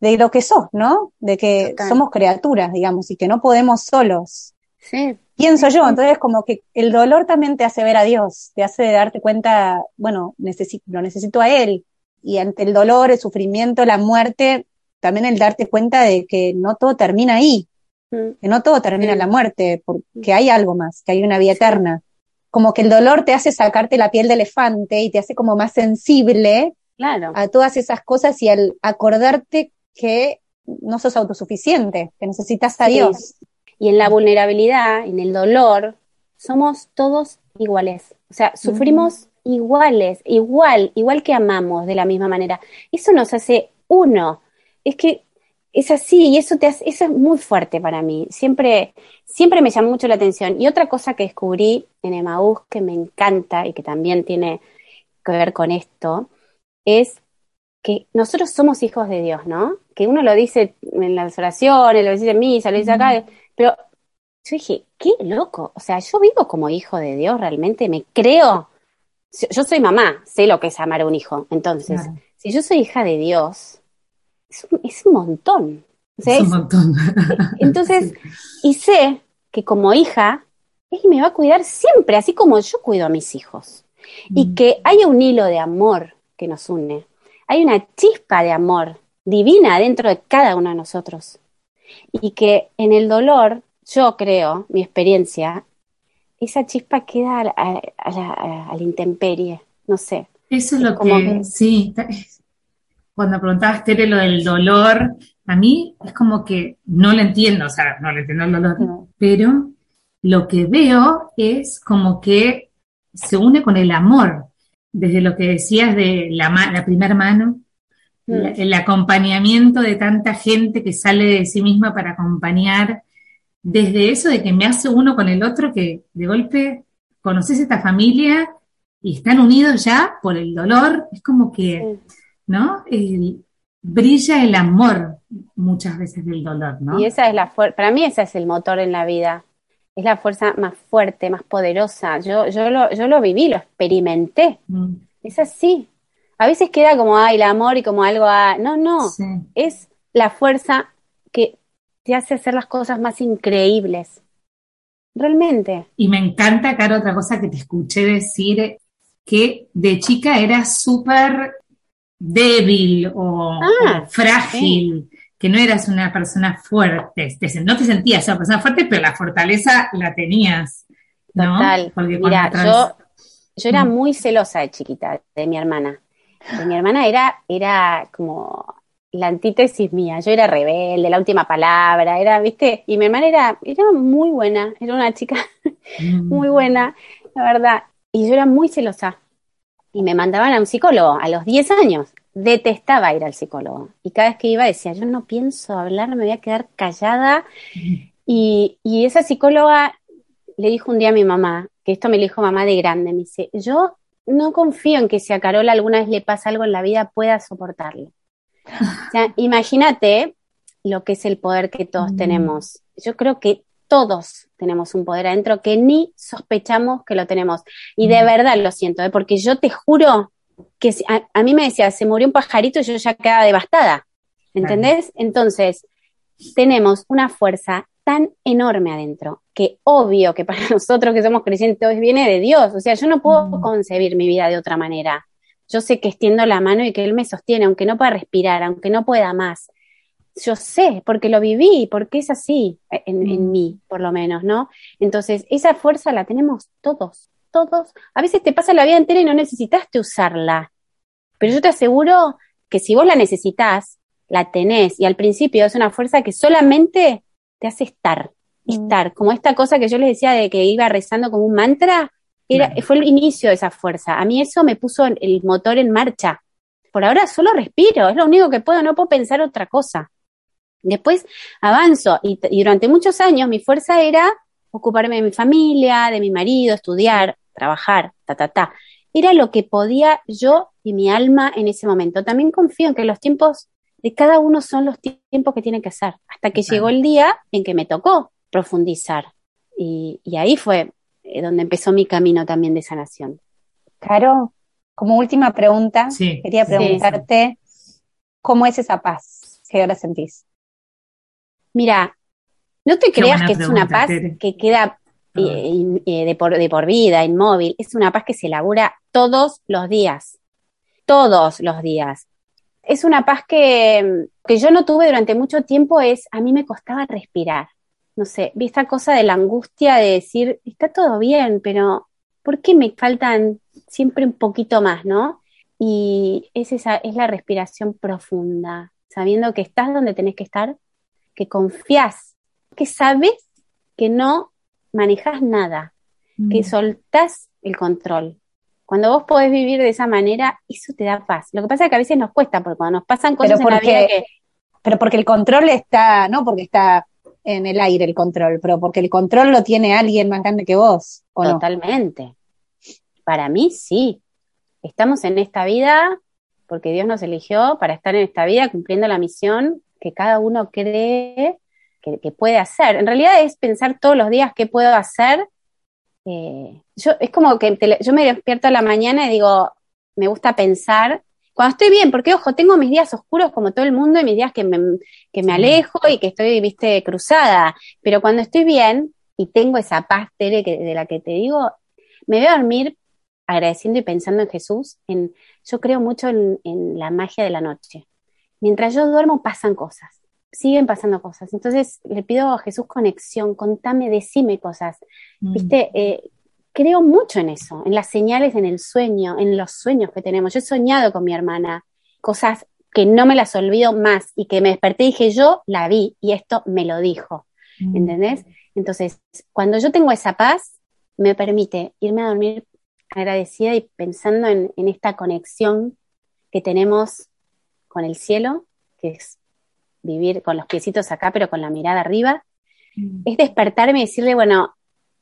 de lo que sos, ¿no? De que somos criaturas, digamos, y que no podemos solos. Sí. Pienso yo, entonces como que el dolor también te hace ver a Dios, te hace darte cuenta, bueno, necesito, lo necesito a Él. Y ante el dolor, el sufrimiento, la muerte, también el darte cuenta de que no todo termina ahí, mm. que no todo termina en la muerte, porque hay algo más, que hay una vida eterna. Como que el dolor te hace sacarte la piel de elefante y te hace como más sensible claro. a todas esas cosas y al acordarte que no sos autosuficiente, que necesitas a Dios. Y en la vulnerabilidad, en el dolor, somos todos iguales. O sea, sufrimos iguales, igual, igual que amamos de la misma manera. Eso nos hace uno. Es que es así y eso te hace, eso es muy fuerte para mí. Siempre, siempre me llamó mucho la atención. Y otra cosa que descubrí en Emaús que me encanta y que también tiene que ver con esto es que nosotros somos hijos de Dios, ¿no? Que uno lo dice en las oraciones, lo dice en misa, lo dice acá, pero yo dije, qué loco, o sea, yo vivo como hijo de Dios, realmente me creo. Yo soy mamá, sé lo que es amar a un hijo. Entonces, si yo soy hija de Dios, es un, montón. es un montón. entonces, y sé que como hija, Él me va a cuidar siempre, así como yo cuido a mis hijos. Y mm. que hay un hilo de amor que nos une. Hay una chispa de amor divina dentro de cada uno de nosotros y que en el dolor, yo creo, mi experiencia, esa chispa queda a, la, intemperie, no sé. Eso es, lo que, sí, cuando preguntabas, Tere, lo del dolor, a mí es como que no lo entiendo, o sea, no lo entiendo el dolor, pero lo que veo es como que se une con el amor, desde lo que decías de la, la primera mano, el acompañamiento de tanta gente que sale de sí misma para acompañar, desde eso de que me hace uno con el otro, que de golpe conoces esta familia y están unidos ya por el dolor, es como que, ¿no? brilla el amor muchas veces del dolor, ¿no? Y esa es la fuerza, para mí ese es el motor en la vida, es la fuerza más fuerte, más poderosa. Yo, yo, lo, yo lo viví, lo experimenté. Mm. Es así, A veces queda como, ay, el amor y como algo, a... no, no, es la fuerza que te hace hacer las cosas más increíbles. Realmente. Y me encanta, Caro, otra cosa que te escuché decir, que de chica eras súper débil o, ah, frágil, que no eras una persona fuerte. No te sentías una persona fuerte, pero la fortaleza la tenías. ¿no? Total. Mira, yo, yo era mm. muy celosa de chiquita, de mi hermana. mi hermana era, era como la antítesis mía. Yo era rebelde, la última palabra, era, viste, y mi hermana era, era muy buena, era una chica mm. muy buena, la verdad. Y yo era muy celosa. Y me mandaban a un psicólogo a los 10 años. Detestaba ir al psicólogo. Y cada vez que iba decía, yo no pienso hablar, me voy a quedar callada. Y, y esa psicóloga le dijo un día a mi mamá, que esto me lo dijo mamá de grande, me dice, yo no confío en que si a Carola alguna vez le pasa algo en la vida pueda soportarlo. O sea, imagínate lo que es el poder que todos mm. tenemos. Yo creo que todos tenemos un poder adentro que ni sospechamos que lo tenemos. Y de verdad lo siento, ¿eh? porque yo te juro que a, mí me decía, se murió un pajarito y yo ya quedaba devastada. ¿Entendés? Entonces, tenemos una fuerza tan enorme adentro que obvio que para nosotros que somos creyentes viene de Dios. O sea, yo no puedo mm. concebir mi vida de otra manera. Yo sé que extiendo la mano y que Él me sostiene, aunque no pueda respirar, aunque no pueda más. Yo sé, porque lo viví, porque es así en, en mm. mí, por lo menos, ¿no? Entonces, esa fuerza la tenemos todos, todos. A veces te pasa la vida entera y no necesitaste usarla. Pero yo te aseguro que si vos la necesitas, la tenés. Y al principio es una fuerza que solamente te hace estar, mm. estar. Como esta cosa que yo les decía de que iba rezando como un mantra, era, fue el inicio de esa fuerza. A mí eso me puso el motor en marcha. Por ahora solo respiro, es lo único que puedo, no puedo pensar otra cosa. Después avanzo y, y durante muchos años mi fuerza era ocuparme de mi familia, de mi marido, estudiar, trabajar, ta, ta, ta. Era lo que podía yo y mi alma en ese momento. También confío en que los tiempos de cada uno son los tiempos que tienen que ser, hasta que llegó el día en que me tocó profundizar. Y, ahí fue eh, donde empezó mi camino también de sanación. Caro, como última pregunta, quería preguntarte, ¿cómo es esa paz que ahora sentís? Mira, no te creas que es una paz que queda eh, eh, de, por, de por vida, inmóvil, es una paz que se elabora todos los días, todos los días. Es una paz que, yo no tuve durante mucho tiempo, es, a mí me costaba respirar. No sé, vi esta cosa de la angustia de decir, está todo bien, pero ¿por qué me faltan siempre un poquito más, no? Y es esa, es la respiración profunda, sabiendo que estás donde tenés que estar, que confías, que sabes que no manejas nada, que mm. soltás el control, cuando vos podés vivir de esa manera, eso te da paz. Lo que pasa es que a veces nos cuesta, porque cuando nos pasan cosas en la vida que... Pero porque el control está, no porque está en el aire el control, pero porque el control lo tiene alguien más grande que vos. Totalmente. Para mí sí. Estamos en esta vida porque Dios nos eligió para estar en esta vida cumpliendo la misión que cada uno cree que, que puede hacer. En realidad es pensar todos los días qué puedo hacer eh, yo, es como que yo me despierto a la mañana y digo, me gusta pensar, cuando estoy bien, porque ojo, tengo mis días oscuros como todo el mundo y mis días que me, que me alejo y que estoy, viste, cruzada, pero cuando estoy bien y tengo esa paz de la que te digo, me voy a dormir agradeciendo y pensando en Jesús, en, yo creo mucho en, en la magia de la noche. Mientras yo duermo pasan cosas siguen pasando cosas. Entonces le pido a Jesús conexión, contame, decime cosas. Mm. Viste, eh, creo mucho en eso, en las señales, en el sueño, en los sueños que tenemos. Yo he soñado con mi hermana cosas que no me las olvido más y que me desperté y dije, yo la vi y esto me lo dijo. Mm. ¿Entendés? Entonces, cuando yo tengo esa paz, me permite irme a dormir agradecida y pensando en, en esta conexión que tenemos con el cielo, que es vivir con los piecitos acá, pero con la mirada arriba, mm. es despertarme y decirle, bueno,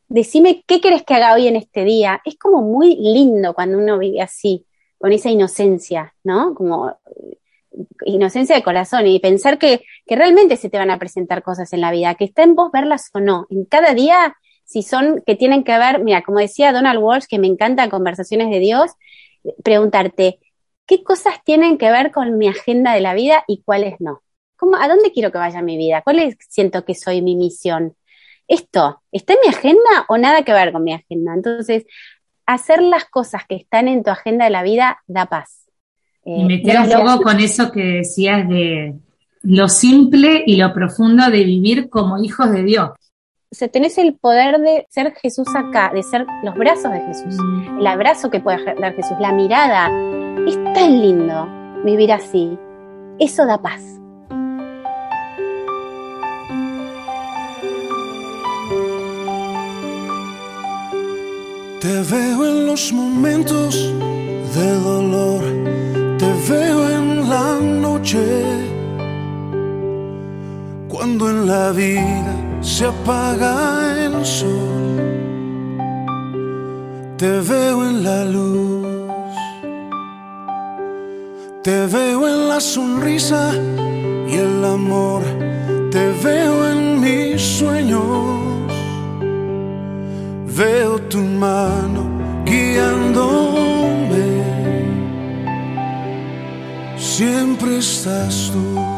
decime qué querés que haga hoy en este día. Es como muy lindo cuando uno vive así, con esa inocencia, ¿no? Como eh, inocencia de corazón y pensar que, que realmente se te van a presentar cosas en la vida, que está en vos verlas o no. En cada día, si son que tienen que ver, mira, como decía Donald Walsh, que me encanta Conversaciones de Dios, preguntarte, qué cosas tienen que ver con mi agenda de la vida y cuáles no. ¿Cómo, ¿A dónde quiero que vaya mi vida? ¿Cuál es, siento que soy mi misión? ¿Esto está en mi agenda o nada que ver con mi agenda? Entonces, hacer las cosas que están en tu agenda de la vida da paz. y me quedo un poco con eso que decías de lo simple y lo profundo de vivir como hijos de Dios. O sea, tenés el poder de ser Jesús acá, de ser los brazos de Jesús, el abrazo que puede dar Jesús, la mirada. Es tan lindo vivir así. Eso da paz. Te veo en los momentos de dolor, te veo en la noche, cuando en la vida se apaga el sol, te veo en la luz, te veo en la sonrisa y el amor, te veo en mis sueños veo tu mano guiándome. Siempre estás tú.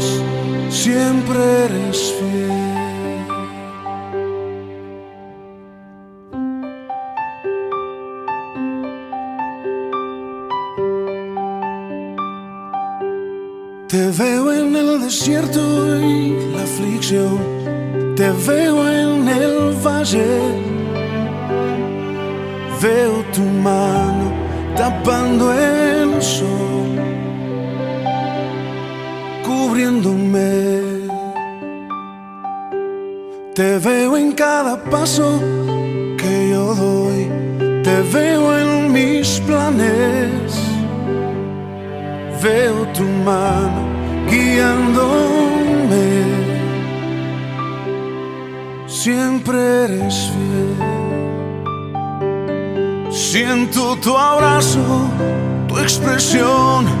Siempre eres fiel. Te veo en el desierto y la aflicción. Te veo en el valle Veo tu mano tapando el sol, Te veo en cada paso que yo doy, te veo en mis planes. Veo tu mano guiándome. Siempre eres fiel. Siento tu abrazo, tu expresión.